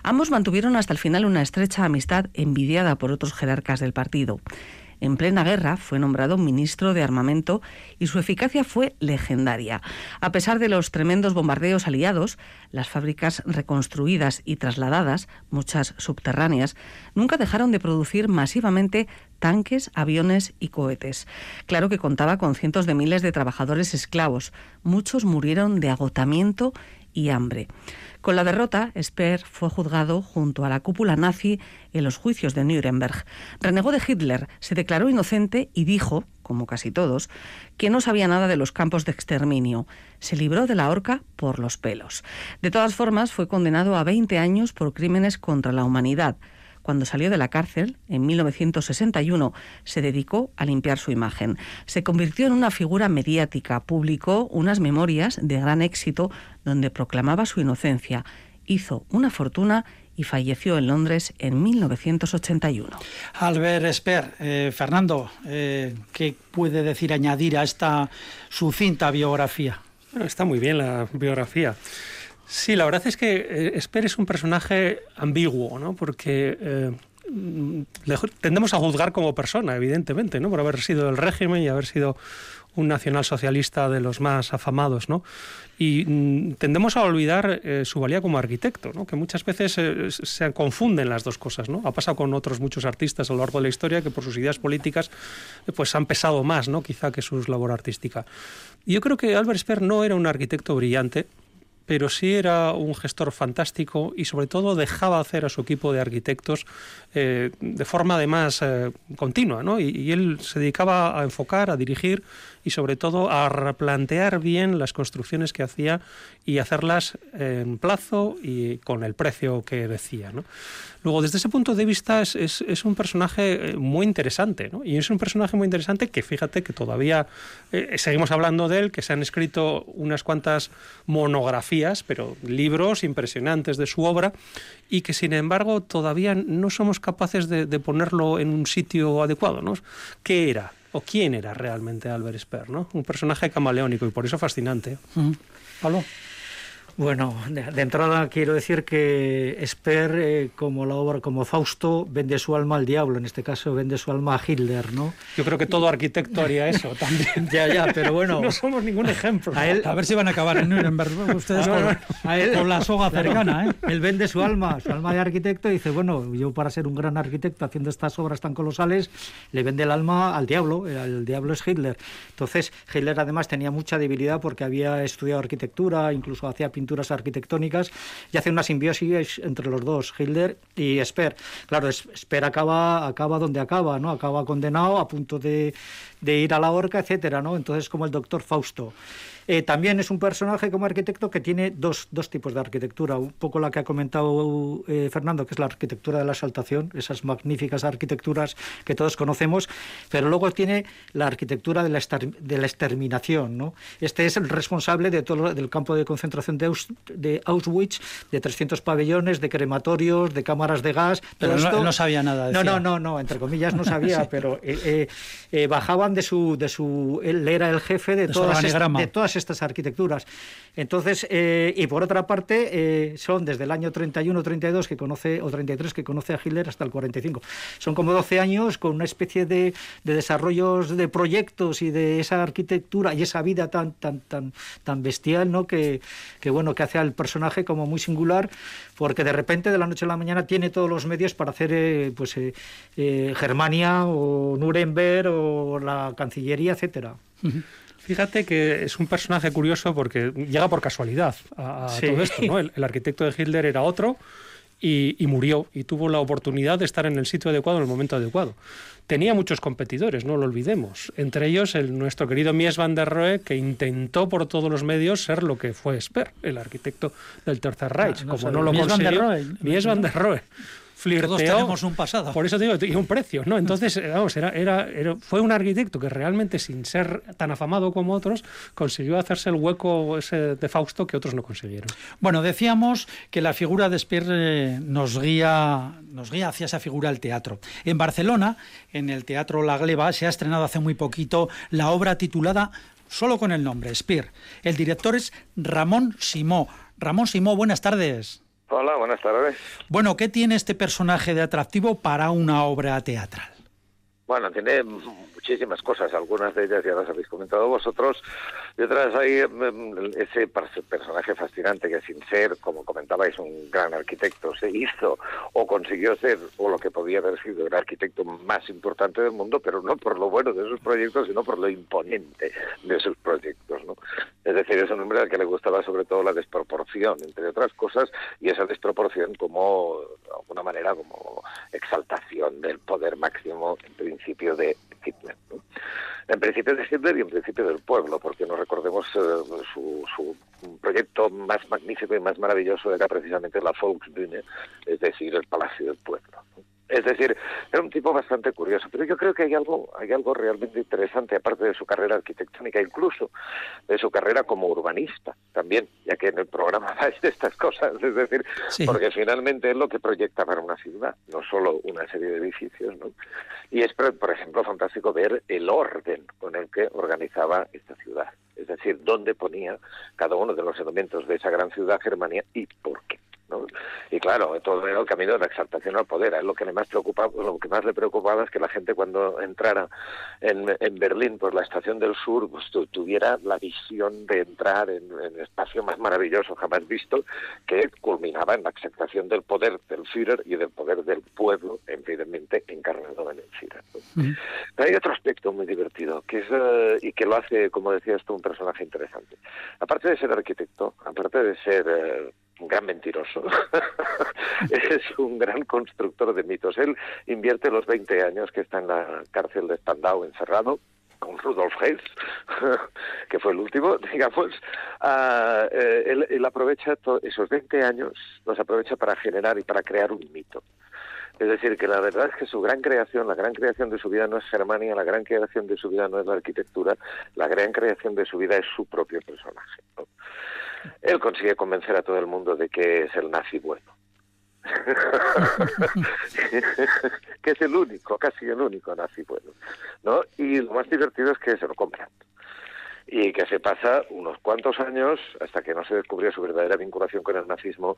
Ambos mantuvieron hasta el final una estrecha amistad envidiada por otros jerarcas del partido. En plena guerra fue nombrado ministro de Armamento y su eficacia fue legendaria. A pesar de los tremendos bombardeos aliados, las fábricas reconstruidas y trasladadas, muchas subterráneas, nunca dejaron de producir masivamente tanques, aviones y cohetes. Claro que contaba con cientos de miles de trabajadores esclavos. Muchos murieron de agotamiento y hambre. Con la derrota, Speer fue juzgado junto a la cúpula nazi en los juicios de Nuremberg. Renegó de Hitler, se declaró inocente y dijo como casi todos, que no sabía nada de los campos de exterminio. Se libró de la horca por los pelos. De todas formas, fue condenado a 20 años por crímenes contra la humanidad. Cuando salió de la cárcel, en 1961, se dedicó a limpiar su imagen. Se convirtió en una figura mediática, publicó unas memorias de gran éxito donde proclamaba su inocencia, hizo una fortuna y falleció en Londres en 1981. Albert Esper, eh, Fernando, eh, ¿qué puede decir añadir a esta sucinta biografía? Bueno, está muy bien la biografía. Sí, la verdad es que eh, Esper es un personaje ambiguo, ¿no? Porque tendemos a juzgar como persona, evidentemente, ¿no? Por haber sido del régimen y haber sido un nacionalsocialista de los más afamados, ¿no? Y mm, tendemos a olvidar eh, su valía como arquitecto, ¿no? que muchas veces eh, se confunden las dos cosas. ¿no? Ha pasado con otros muchos artistas a lo largo de la historia que por sus ideas políticas eh, pues han pesado más, ¿no? quizá que su labor artística. yo creo que Albert Speer no era un arquitecto brillante, pero sí era un gestor fantástico y sobre todo dejaba hacer a su equipo de arquitectos de forma además continua, ¿no? y, él se dedicaba a enfocar, a dirigir y sobre todo a replantear bien las construcciones que hacía y hacerlas en plazo y con el precio que decía. Luego, desde ese punto de vista, es, un personaje eh, muy interesante, y es un personaje muy interesante que fíjate que todavía eh, seguimos hablando de él, que se han escrito unas cuantas monografías, pero libros impresionantes de su obra, y que sin embargo todavía no somos capaces de, de ponerlo en un sitio adecuado. ¿no? ¿Qué era? O quién era realmente Albert Speer, ¿no? Un personaje camaleónico y por eso fascinante. Pablo. Bueno, de, entrada quiero decir que Esper, eh, como la obra, como Fausto, vende su alma al diablo, en este caso vende su alma a Hitler, ¿no? Yo creo que todo arquitecto haría eso también. ya, ya, pero bueno. no somos ningún ejemplo. A, ver si van a acabar en Nuremberg ustedes con, la soga cercana, ¿eh? Él vende su alma, su alma de arquitecto y dice, bueno, yo para ser un gran arquitecto haciendo estas obras tan colosales, le vende el alma al diablo, el diablo es Hitler. Entonces, Hitler además tenía mucha debilidad porque había estudiado arquitectura, incluso hacía pintura pinturas arquitectónicas y hace una simbiosis entre los dos, Hitler y Speer. Claro, Speer acaba, acaba donde acaba, ¿no? Acaba condenado a punto de, de ir a la horca, etcétera, ¿no? Entonces, como el doctor Fausto. Eh, también es un personaje como arquitecto que tiene dos, dos, tipos de arquitectura. Un poco la que ha comentado eh, Fernando, que es la arquitectura de la exaltación, esas magníficas arquitecturas que todos conocemos, pero luego tiene la arquitectura de la, de la exterminación. ¿no? Este es el responsable de todo del campo de concentración de, de, Auschwitz, de 300 pabellones, de crematorios, de cámaras de gas. Pero no, sabía nada. No, no, no, no, entre comillas no sabía, pero eh, bajaban de su, de su... Él era el jefe de, todas, de todas estas arquitecturas. Entonces, eh, y por otra parte, eh, son desde el año 31, 32 que conoce, o 33 que conoce a Hitler hasta el 45. Son como 12 años con una especie de, de desarrollos de proyectos y de esa arquitectura y esa vida tan, tan, tan, tan bestial, ¿no? Que, que, bueno, que hace al personaje como muy singular, porque de repente, de la noche a la mañana, tiene todos los medios para hacer, eh, pues, Germania o Nuremberg o la Cancillería, etcétera. Fíjate que es un personaje curioso porque llega por casualidad a, todo esto, ¿no? El, arquitecto de Hitler era otro y, murió y tuvo la oportunidad de estar en el sitio adecuado en el momento adecuado. Tenía muchos competidores, no lo olvidemos. Entre ellos el nuestro querido Mies van der Rohe, que intentó por todos los medios ser lo que fue Speer, el arquitecto del Tercer Reich. Ah, Como no lo Mies consiguió, van der Rohe. Mies van der Rohe Todos tenemos un pasado. Por eso digo, y un precio, ¿no? Entonces, vamos, era, era, fue un arquitecto que realmente, sin ser tan afamado como otros, consiguió hacerse el hueco ese de Fausto que otros no consiguieron. Bueno, decíamos que la figura de Speer eh, nos guía, nos guía hacia esa figura al teatro. En Barcelona, en el Teatro La Gleba, se ha estrenado hace muy poquito la obra titulada solo con el nombre, Speer. El director es Ramón Simó. Ramón Simó, buenas tardes. Hola, buenas tardes. Bueno, ¿qué tiene este personaje de atractivo para una obra teatral? Bueno, tiene muchísimas cosas, algunas de ellas ya las habéis comentado vosotros, y otras hay mm, ese personaje fascinante que sin ser, como comentabais, un gran arquitecto, se hizo o consiguió ser, o lo que podía haber sido el arquitecto más importante del mundo, pero no por lo bueno de sus proyectos, sino por lo imponente de sus proyectos. ¿no? Es decir, es un hombre al que le gustaba sobre todo la desproporción, entre otras cosas, y esa desproporción como, de alguna manera, como exaltación del poder máximo, en principio, de Hitler. en principio de Hitler y en principio del pueblo, porque no recordemos eh, su, su, proyecto más magnífico y más maravilloso era precisamente la Volksbühne, es decir, el Palacio del Pueblo. Es decir, era un tipo bastante curioso, pero yo creo que hay algo, hay algo realmente interesante, aparte de su carrera arquitectónica, incluso de su carrera como urbanista también, ya que en el programa va de estas cosas, es decir, porque finalmente es lo que proyecta para una ciudad, no solo una serie de edificios, ¿no? Y es, por ejemplo, fantástico ver el orden con el que organizaba esta ciudad, es decir, dónde ponía cada uno de los elementos de esa gran ciudad Germania y por qué. Y claro, todo era el camino de la exaltación al poder. Es lo que le más preocupaba, lo que más le preocupaba es que la gente cuando entrara en, en Berlín por la estación del sur, pues tuviera la visión de entrar en, en, el espacio más maravilloso jamás visto, que culminaba en la exaltación del poder del Führer y del poder del pueblo, evidentemente encarnado en el Führer. hay otro aspecto muy divertido, que es eh, y que lo hace, como decías tú, personaje interesante. Aparte de ser arquitecto, aparte de ser eh, un gran mentiroso, es un gran constructor de mitos. Él invierte los 20 años que está en la cárcel de Spandau encerrado, con Rudolf Hess, que fue el último, digamos, uh, él, él, aprovecha esos 20 años, los aprovecha para generar y para crear un mito. Es decir, que la verdad es que su gran creación, la gran creación de su vida no es Germania, la gran creación de su vida no es la arquitectura, la gran creación de su vida es su propio personaje. Él consigue convencer a todo el mundo de que es el nazi bueno. que es el único, casi el único nazi bueno, ¿no? Y lo más divertido es que se lo compran y que se pasa unos cuantos años hasta que no se descubrió su verdadera vinculación con el nazismo,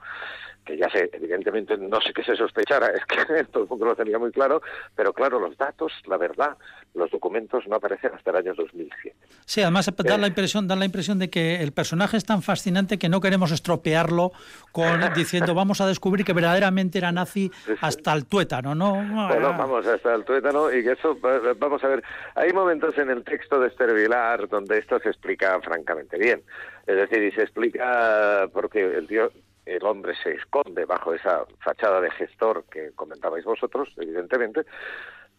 que ya sé, evidentemente no sé qué se sospechara, es que todo el mundo lo tenía muy claro, pero claro, los datos, la verdad, los documentos no aparecen hasta el año 2007. Sí, además dan la impresión, dan la impresión de que el personaje es tan fascinante que no queremos estropearlo con diciendo vamos a descubrir que verdaderamente era nazi hasta el tuétano, ¿no? Bueno, vamos hasta el tuétano y que eso, vamos a ver, hay momentos en el texto de Esther Vilar donde esto se explica francamente bien. Es decir, y se explica porque el tío, el hombre se esconde bajo esa fachada de gestor que comentabais vosotros, evidentemente,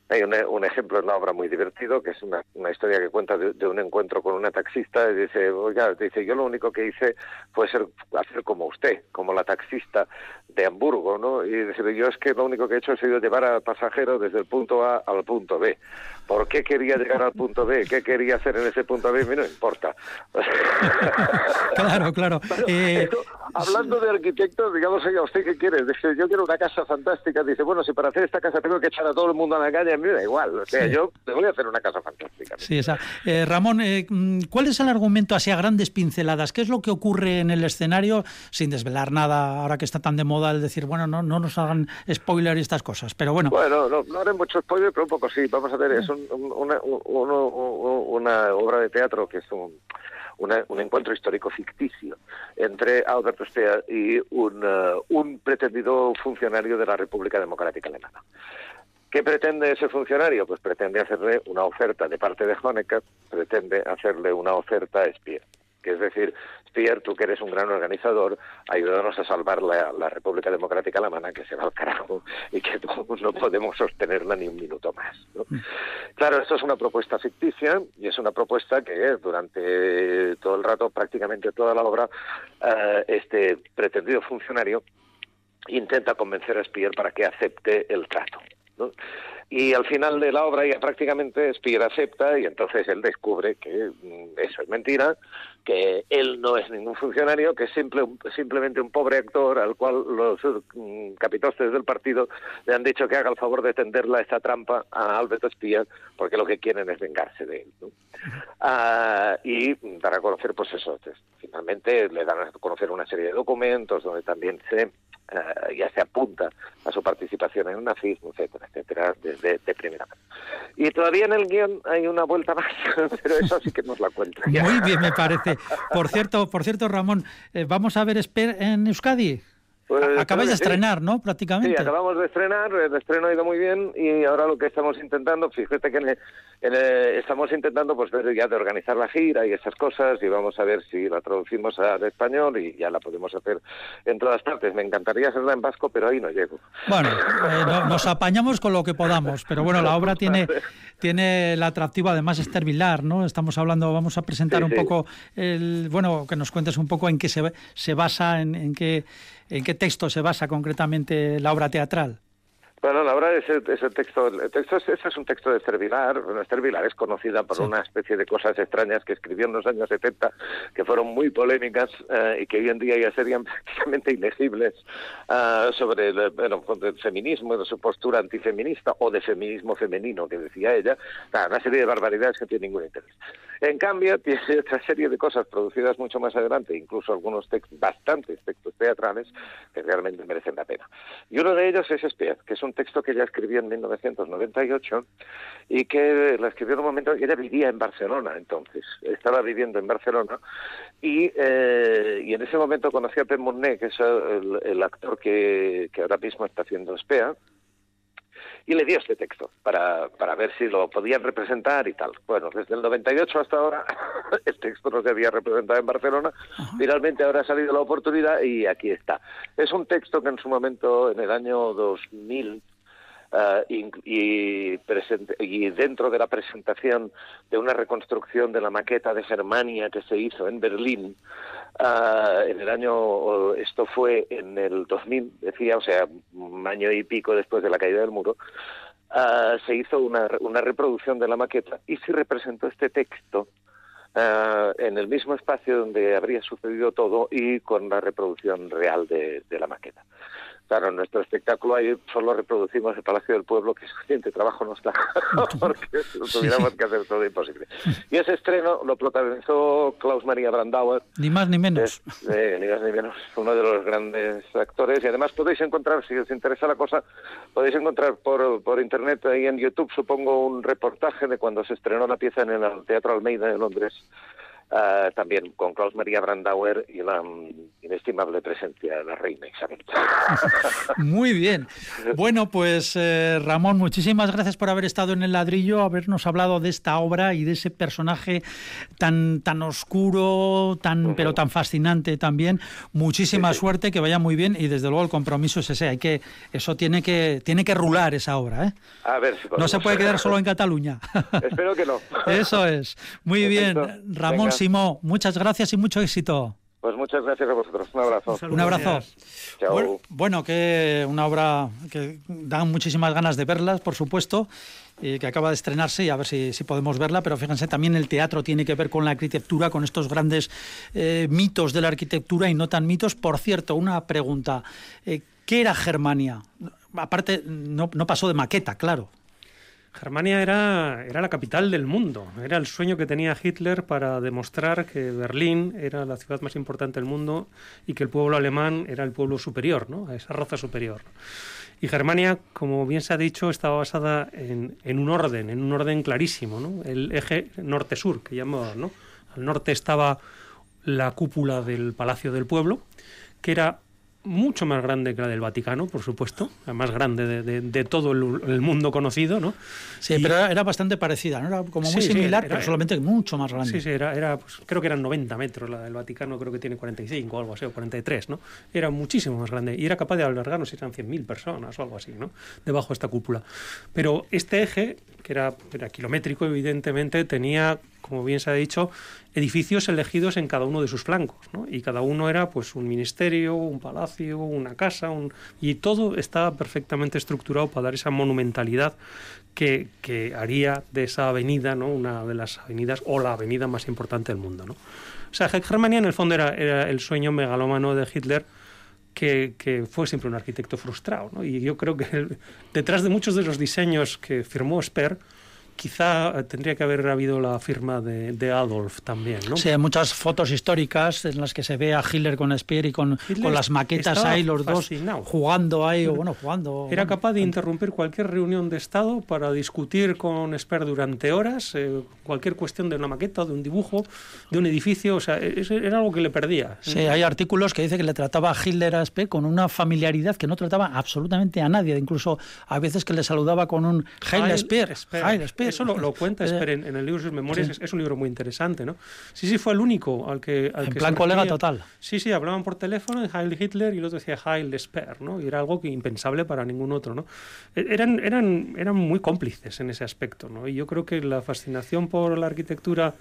hay un, ejemplo en la obra muy divertido, que es una, historia que cuenta de, un encuentro con una taxista y dice, oiga, dice, yo lo único que hice fue ser, hacer como usted, como la taxista de Hamburgo, ¿no? Y dice, yo es que lo único que he hecho ha sido llevar al pasajero desde el punto A al punto B. ¿Por qué quería llegar al punto B? ¿Qué quería hacer en ese punto B? A mí no importa. claro, claro. Eh, hablando de arquitectos, digamos, oiga, ¿usted qué quiere? Dice, yo quiero una casa fantástica. Dice, bueno, si para hacer esta casa tengo que echar a todo el mundo a la calle, a mí me da igual. O sea, yo te voy a hacer una casa fantástica. Sí, esa. Eh, Ramón, eh, mm, ¿cuál es el argumento así a grandes pinceladas? ¿Qué es lo que ocurre en el escenario sin desvelar nada ahora que está tan de moda el decir, bueno, no, no nos hagan spoiler y estas cosas? Pero bueno. Bueno, no, no haré mucho spoiler, pero un poco sí. Vamos a ver, es un, una, una obra de teatro que es un un encuentro histórico ficticio entre Alberto Speer y un, un pretendido funcionario de la República Democrática Alemana. ¿Qué pretende ese funcionario? Pues pretende hacerle una oferta de parte de Honecker, pretende hacerle una oferta a Speer. Es decir, Speer, tú que eres un gran organizador, ayúdanos a salvar la, República Democrática Alemana, que se va al carajo y que no, podemos sostenerla ni un minuto más. Claro, esto es una propuesta ficticia y es una propuesta que durante todo el rato, prácticamente toda la obra, eh, este pretendido funcionario intenta convencer a Speer para que acepte el trato. Y al final de la obra ya prácticamente Speer acepta y entonces él descubre que mm, eso es mentira, que él no es ningún funcionario, que es simple, simplemente un pobre actor al cual los mm, capitostes del partido le han dicho que haga el favor de tenderla esta trampa a Albert Speer porque lo que quieren es vengarse de él. Ah, y dar a conocer, pues eso, finalmente le dan a conocer una serie de documentos donde también se eh, ya se apunta a su participación en el nazismo, etcétera, etcétera, desde de primera mano. Y todavía en el guion hay una vuelta más, pero eso sí que nos la cuenta. Muy bien, me parece. Por cierto, por cierto, Ramón, eh, ¿vamos a ver Esper en Euskadi? Pues, Acabáis de sí. estrenar, ¿no? Prácticamente. Sí, acabamos de estrenar, el estreno ha ido muy bien y ahora lo que estamos intentando, fíjate que en el- en el- estamos intentando pues ver ya de organizar la gira y esas cosas y vamos a ver si la traducimos al español y ya la podemos hacer en todas partes. Me encantaría hacerla en vasco, pero ahí no llego. Bueno, eh, no- nos apañamos con lo que podamos, pero bueno, la obra tiene, tiene el atractivo, además Esther Vilar, ¿no? Estamos hablando, vamos a presentar Sí, un sí. poco, el, bueno, que nos cuentes un poco en qué se, se basa, en, en qué, en qué texto se basa concretamente la obra teatral. Bueno, la obra es es el texto, el texto es, es un texto de Esther Vilar. Bueno, Esther Vilar es conocida por Sí. una especie de cosas extrañas que escribió en los años 70, que fueron muy polémicas eh, y que hoy en día ya serían prácticamente ilegibles ah, sobre el, bueno, el feminismo, de su postura antifeminista o de feminismo femenino, que decía ella. Una serie de barbaridades que no tienen ningún interés. En cambio, tiene otra serie de cosas producidas mucho más adelante, incluso algunos textos, bastantes textos teatrales, que realmente merecen la pena. Y uno de ellos es Espiaz, que es un texto que ella escribió en 1998 y que la escribió en un momento ella vivía en Barcelona entonces, estaba viviendo en Barcelona y, eh, en ese momento conocí a Pep Monnet, que es el, actor que, ahora mismo está haciendo Espea, y le dio este texto para, para ver si lo podían representar y tal. Bueno, desde el 98 hasta ahora el texto no se había representado en Barcelona. Finalmente ahora ha salido la oportunidad y aquí está. Es un texto que en su momento, en el año 2000, inc- y, present- y dentro de la presentación de una reconstrucción de la maqueta de Germania que se hizo en Berlín, ah, en el año, esto fue en el 2000, decía, o sea, un año y pico después de la caída del muro, ah, se hizo una, una reproducción de la maqueta y se representó este texto ah, en el mismo espacio donde habría sucedido todo y con la reproducción real de la maqueta. Claro, nuestro espectáculo ahí solo reproducimos el Palacio del Pueblo, que suficiente trabajo nos da, porque tuviéramos que hacer todo imposible. Y ese estreno lo protagonizó Klaus Maria Brandauer, Ni más ni menos. es, eh, ni más ni menos, uno de los grandes actores. Y además podéis encontrar, si os interesa la cosa, podéis encontrar por, por internet ahí en YouTube, supongo, un reportaje de cuando se estrenó la pieza en el Teatro Almeida de Londres. Ah, también con Klaus Maria Brandauer y la mm, inestimable presencia de la reina Isabel. Muy bien. Bueno, pues eh, Ramón, muchísimas gracias por haber estado en el ladrillo, habernos hablado de esta obra y de ese personaje tan tan oscuro, tan pero tan fascinante también. Muchísima suerte, que vaya muy bien y desde luego el compromiso es ese. Hay que eso tiene que tiene que rular esa obra, ¿eh? A ver si No se puede quedar solo en Cataluña. Espero que no. Eso es. Muy bien. Ramón Venga. Simó, muchas gracias y mucho éxito. Pues muchas gracias a vosotros. Un abrazo. Un abrazo. Chao. Bueno, bueno, que una obra que dan muchísimas ganas de verlas, por supuesto, y que acaba de estrenarse y a ver si, si podemos verla, pero fíjense, también el teatro tiene que ver con la arquitectura, con estos grandes eh, mitos de la arquitectura y no tan mitos. Por cierto, una pregunta, eh, ¿qué era Germania? Aparte, no, no pasó de maqueta, claro. Germania era, era la capital del mundo, era el sueño que tenía Hitler para demostrar que Berlín era la ciudad más importante del mundo y que el pueblo alemán era el pueblo superior, ¿no? esa raza superior. Y Germania, como bien se ha dicho, estaba basada en, en un orden, en un orden clarísimo, ¿no? el eje norte-sur, que llamaban. ¿no? Al norte estaba la cúpula del Palacio del Pueblo, que era mucho más grande que la del Vaticano, por supuesto, la más grande de, de- de todo el, el mundo conocido, ¿no? Sí, Y- pero era, bastante parecida, ¿no? Era como muy Sí, sí, similar, era- pero solamente mucho más grande. Sí, sí, era, era, pues, creo que eran 90 metros, la del Vaticano creo que tiene 45 o algo así, o 43, ¿no? Era muchísimo más grande y era capaz de albergar, no sé si eran 100.000 personas o algo así, ¿no? Debajo de esta cúpula. Pero este eje, que era, era kilométrico, evidentemente, tenía, como bien se ha dicho, edificios elegidos en cada uno de sus flancos, ¿no? Y cada uno era, pues, un ministerio, un palacio, una casa, un... y todo estaba perfectamente estructurado para dar esa monumentalidad que, que haría de esa avenida, ¿no? Una de las avenidas o la avenida más importante del mundo, ¿no? O sea, Germania en el fondo era, el sueño megalómano de Hitler que, que fue siempre un arquitecto frustrado, ¿no? Y yo creo que detrás de muchos de los diseños que firmó Sper, quizá tendría que haber habido la firma de, Adolf también, ¿no? Sí, hay muchas fotos históricas en las que se ve a Hitler con Speer y con, con las maquetas ahí, los dos jugando ahí, o bueno, jugando. Era capaz de interrumpir cualquier reunión de Estado para discutir con Speer durante horas eh, cualquier cuestión de una maqueta, de un dibujo, de un edificio, o sea, era algo que le perdía. Sí, hay artículos que dice que le trataba a Hitler a Speer con una familiaridad que no trataba absolutamente a nadie, incluso a veces que le saludaba con un Heil Speer. Heil Speer. Eso lo, cuenta eh, Speer en, el libro de sus memorias, es, un libro muy interesante, ¿no? Sí, sí, fue el único al que... Al en plan colega total. Sí, sí, hablaban por teléfono de Heil Hitler y el otro decía Heil Speer, ¿no? Y era algo que impensable para ningún otro, ¿no? E, eran, eran, eran muy cómplices en ese aspecto, ¿no? Y yo creo que la fascinación por la arquitectura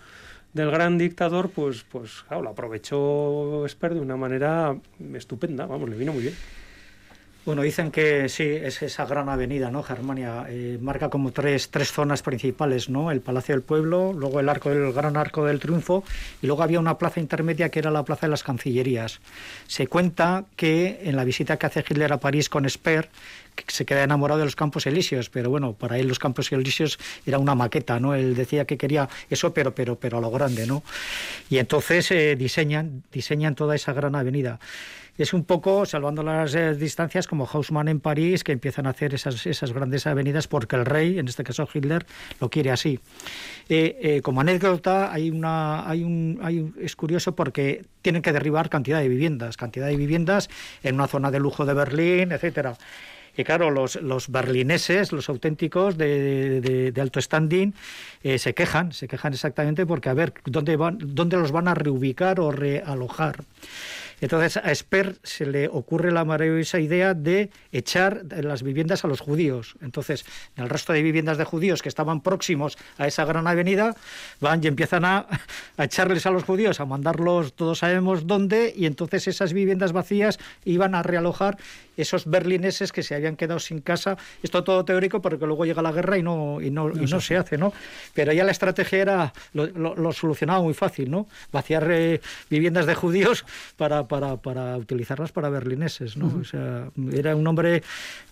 del gran dictador, pues, pues claro, lo aprovechó Speer de una manera estupenda, vamos, le vino muy bien. Bueno, dicen que sí, es esa gran avenida, ¿no? Germania eh, marca como tres, tres zonas principales, ¿no? El Palacio del Pueblo, luego el arco del Gran Arco del Triunfo y luego había una plaza intermedia que era la Plaza de las Cancillerías. Se cuenta que en la visita que hace Hitler a París con Speer, se queda enamorado de los Campos Elíseos, pero bueno, para él los Campos Elíseos era una maqueta, ¿no? Él decía que quería eso, pero pero pero a lo grande, ¿no? Y entonces eh, diseñan diseñan toda esa gran avenida es un poco, salvando las eh, distancias, como Haussmann en París, que empiezan a hacer esas, esas grandes avenidas porque el rey, en este caso Hitler, lo quiere así. Eh, eh, como anécdota, hay una, hay un, hay es curioso porque tienen que derribar cantidad de viviendas, cantidad de viviendas en una zona de lujo de Berlín, etcétera. Y claro, los, los berlineses, los auténticos de, de, alto standing, se quejan, se quejan exactamente porque a ver dónde, dónde los van a reubicar o realojar. Entonces a Esper se le ocurre la maravillosa idea de echar las viviendas a los judíos. Entonces, en el resto de viviendas de judíos que estaban próximos a esa gran avenida, van y empiezan a, echarles a los judíos, a mandarlos, todos sabemos dónde, y entonces esas viviendas vacías iban a realojar esos berlineses que se habían quedado sin casa. Esto todo teórico porque luego llega la guerra y no, y no, y no se hace, ¿no? Pero ya la estrategia era, lo, lo, solucionaba muy fácil, ¿no? Vaciar eh, viviendas de judíos para, para, para utilizarlas para berlineses, ¿no? O sea, era un hombre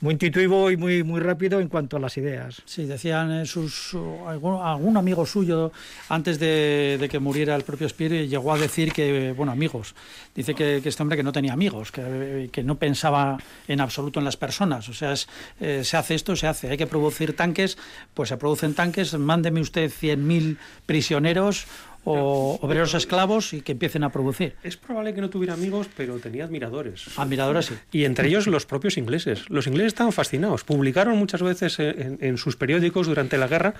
muy intuitivo y muy, muy rápido en cuanto a las ideas. Sí, decían eh, sus, algún, amigo suyo, antes de, que muriera el propio Speer, llegó a decir que, bueno, amigos, dice que, este hombre que no tenía amigos, que, que, no pensaba en absoluto en las personas. O sea, eh, se hace esto, se hace. Hay que producir tanques, pues se producen tanques, mándeme usted 100.000 prisioneros o obreros esclavos y que empiecen a producir. Es probable que no tuviera amigos, pero tenía admiradores. Admiradores, sí. Y entre ellos los propios ingleses. Los ingleses estaban fascinados. Publicaron muchas veces en, sus periódicos durante la guerra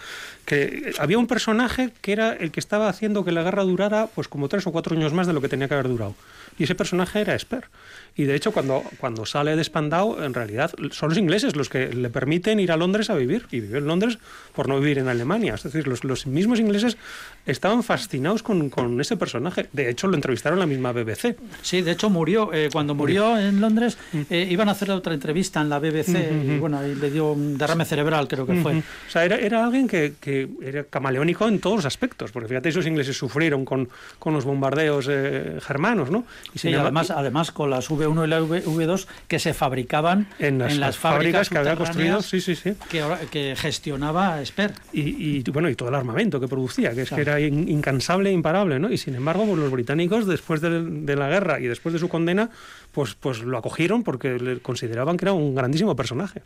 que había un personaje que era el que estaba haciendo que la guerra durara pues como tres o cuatro años más de lo que tenía que haber durado. Y ese personaje era Esper. Y de hecho, cuando, cuando sale de Spandau, en realidad son los ingleses los que le permiten ir a Londres a vivir. Y vivió en Londres por no vivir en Alemania. Es decir, los, los mismos ingleses estaban fascinados con, con, ese personaje. De hecho, lo entrevistaron en la misma BBC. Sí, de hecho murió. Eh, cuando murió en Londres, mm. eh, iban a hacer otra entrevista en la BBC y bueno, ahí le dio un derrame cerebral, creo que fue. O sea, era, era alguien que, que, era camaleónico en todos los aspectos, porque fíjate, esos ingleses sufrieron con, con los bombardeos eh, germanos, ¿no? Y sí, además, además con las V1 y la V2 que se fabricaban en las, fábricas, que había construido, sí, sí, sí. Que, que gestionaba Esper. Y, y, bueno, y todo el armamento que producía, que es que era incansable e imparable, ¿no? Y sin embargo, pues, los británicos, después de, la guerra y después de su condena, pues, pues lo acogieron porque le consideraban que era un grandísimo personaje.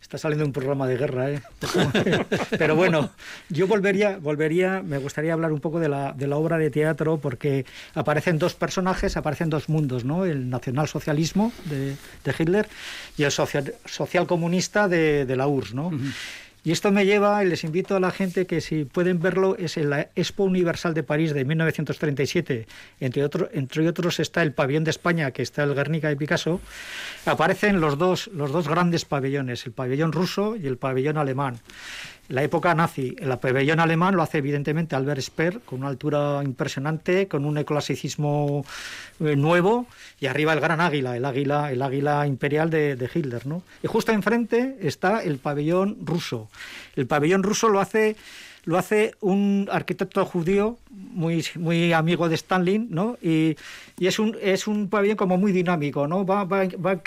Está saliendo un programa de guerra, ¿eh? Pero bueno, yo volvería, volvería, me gustaría hablar un poco de la, de la obra de teatro, porque aparecen dos personajes, aparecen dos mundos, ¿no? El nacionalsocialismo de, de Hitler y el social, socialcomunista de, de la URSS, ¿no? Y esto me lleva, y les invito a la gente que si pueden verlo, es en la Expo Universal de París de 1937. Entre, otro, entre otros está el pabellón de España, que está el Guernica de Picasso. Aparecen los dos, los dos grandes pabellones, el pabellón ruso y el pabellón alemán la época nazi. El pabellón alemán lo hace evidentemente Albert Speer, con una altura impresionante, con un neoclasicismo eh, nuevo, y arriba el gran águila, el águila, el águila imperial de, de, Hitler. ¿no? Y justo enfrente está el pabellón ruso. El pabellón ruso lo hace lo hace un arquitecto judío muy, muy amigo de Stanley, ¿no? Y, y, es, un, es un pabellón como muy dinámico, ¿no? Va, va, va,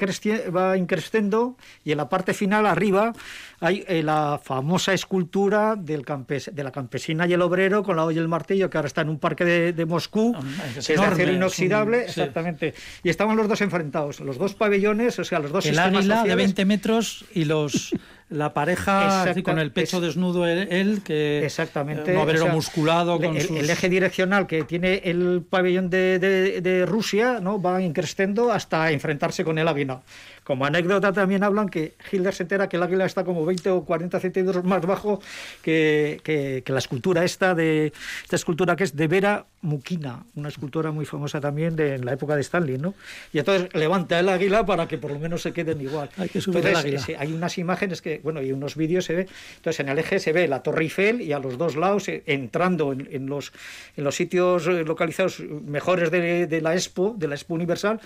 va increciendo y en la parte final, arriba, hay eh, la famosa escultura del campes, de la campesina y el obrero con la olla y el martillo, que ahora está en un parque de, de Moscú, ah, es, es de acero inoxidable, exactamente. Y estaban los dos enfrentados, los dos pabellones, o sea, los dos el sistemas águila sociales. de 20 metros y los la pareja así, con el pecho es, desnudo él, él que exactamente un obrero o sea, musculado con el, sus... el, eje direccional que tiene el pabellón de, de, de Rusia no va increciendo hasta enfrentarse con el águila como anécdota también hablan que Hitler se entera que el águila está como 20 o 40 centímetros más bajo que, que, que, la escultura esta de esta escultura que es de Vera Mukina, una escultura muy famosa también de en la época de Stanley, ¿no? Y entonces levanta el águila para que por lo menos se queden igual. Hay que subir entonces, el águila. Hay unas imágenes que, bueno, y unos vídeos se ve. Entonces en el eje se ve la Torre Eiffel y a los dos lados eh, entrando en, en los en los sitios eh, localizados mejores de, de la Expo, de la Expo Universal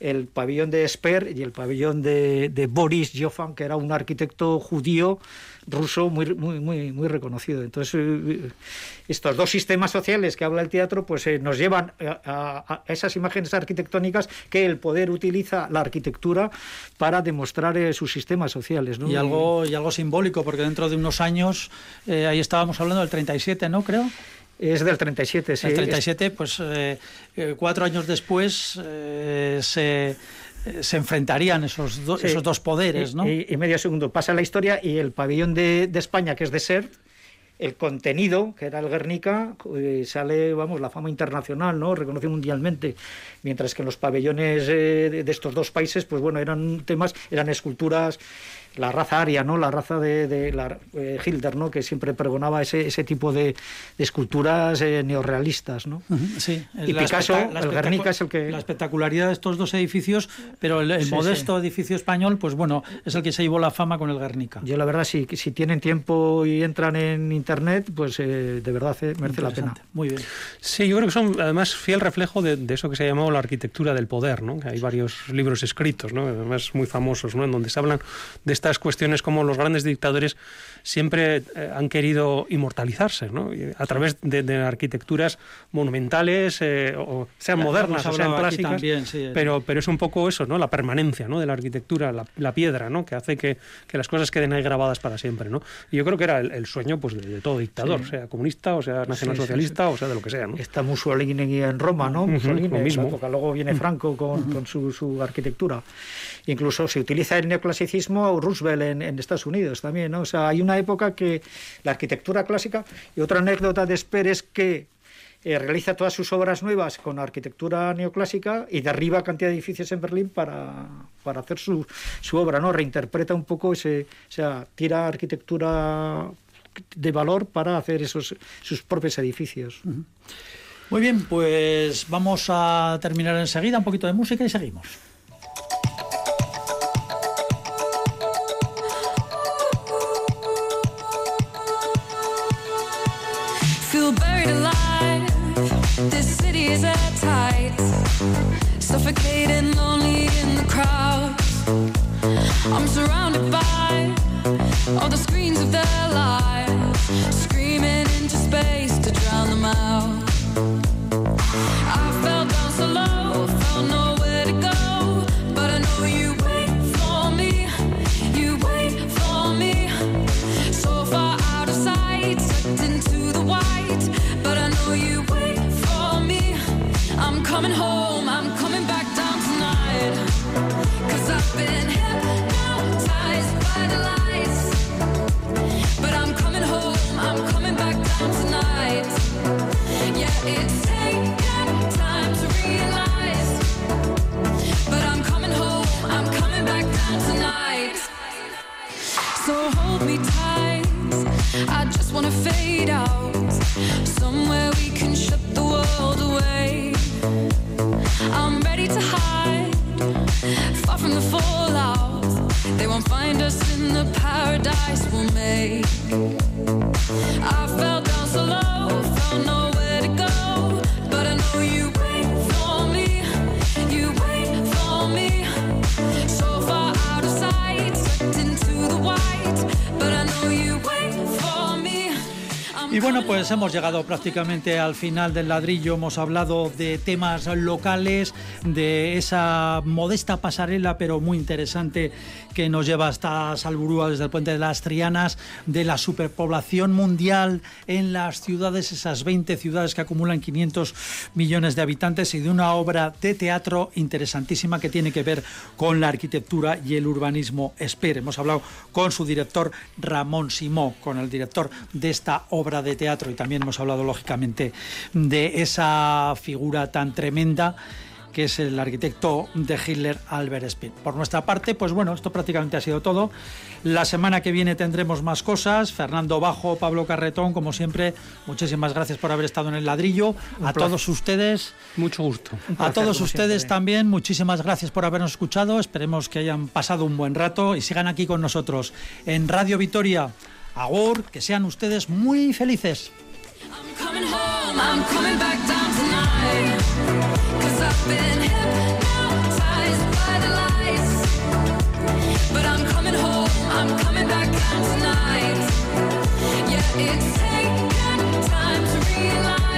el pabellón de Esper y el pabellón de, de Boris Jofan, que era un arquitecto judío ruso muy, muy, muy, muy reconocido. Entonces, estos dos sistemas sociales que habla el teatro, pues eh, nos llevan a, a, esas imágenes arquitectónicas que el poder utiliza la arquitectura para demostrar eh, sus sistemas sociales. Y, algo, y algo simbólico, porque dentro de unos años, eh, ahí estábamos hablando del 37, ¿no? Creo. Es del 37, sí. El 37, pues eh, cuatro años después eh, se, se, enfrentarían esos, do, sí. esos dos poderes, ¿no? Y, y, medio segundo pasa la historia y el pabellón de, de España, que es de SER, el contenido, que era el Guernica, eh, sale, vamos, la fama internacional, ¿no? Reconocido mundialmente. Mientras que en los pabellones eh, de, estos dos países, pues bueno, eran temas, eran esculturas la raza aria, ¿no? La raza de, de la, eh, Hilder, ¿no? Que siempre pregonaba ese, ese tipo de, de esculturas eh, neorrealistas, ¿no? Uh -huh, sí. Y la Picasso, el Guernica es el que... La espectacularidad de estos dos edificios, pero el, el sí, modesto sí. edificio español, pues bueno, es el que se llevó la fama con el Guernica. Yo la verdad, si, si tienen tiempo y entran en internet, pues eh, de verdad eh, merece la pena. Muy bien. Sí, yo creo que son además fiel reflejo de, de, eso que se ha llamado la arquitectura del poder, ¿no? Que hay varios libros escritos, ¿no? Además muy famosos, ¿no? En donde se hablan de estas cuestiones como los grandes dictadores siempre eh, han querido inmortalizarse, ¿no? a través de, de arquitecturas monumentales, eh, o sean modernas o sean clásicas, también, sí, pero, pero es un poco eso, ¿no? La permanencia ¿no? de la arquitectura, la, la piedra, ¿no? Que hace que, que, las cosas queden ahí grabadas para siempre, ¿no? Y yo creo que era el, el sueño pues, de, de, todo dictador, sí. sea comunista, o sea nacionalsocialista, o sea de lo que sea, ¿no? Está Mussolini en Roma, ¿no? Uh -huh, lo mismo. Época. Luego viene Franco con, uh -huh. con su, su, arquitectura. Incluso se utiliza el neoclasicismo Roosevelt en, en Estados Unidos también, ¿no? O sea, hay una época que la arquitectura clásica y otra anécdota de Sper es que eh, realiza todas sus obras nuevas con arquitectura neoclásica y derriba cantidad de edificios en Berlín para, para hacer su, su, obra, ¿no? Reinterpreta un poco ese, o sea, tira arquitectura de valor para hacer esos sus propios edificios. Muy bien, pues vamos a terminar enseguida un poquito de música y seguimos. I'm surrounded by all the screens of their lives, Y bueno, pues hemos llegado prácticamente al final del ladrillo. Hemos hablado de temas locales, de esa modesta pasarela, pero muy interesante, que nos lleva hasta Salburúa desde el puente de las Trianas, de la superpoblación mundial en las ciudades, esas 20 ciudades que acumulan 500 millones de habitantes, y de una obra de teatro interesantísima que tiene que ver con la arquitectura y el urbanismo. Esper, hemos hablado con su director Ramón Simó, con el director de esta obra de teatro y también hemos hablado lógicamente de esa figura tan tremenda que es el arquitecto de Hitler, Albert Speer. Por nuestra parte, pues bueno, esto prácticamente ha sido todo. La semana que viene tendremos más cosas. Fernando Bajo, Pablo Carretón, como siempre, muchísimas gracias por haber estado en el ladrillo. a todos ustedes. Mucho gusto. a todos ustedes también, muchísimas gracias por habernos escuchado. Esperemos que hayan pasado un buen rato y sigan aquí con nosotros en Radio Vitoria. Agur, que sean ustedes muy felices. Time to realize,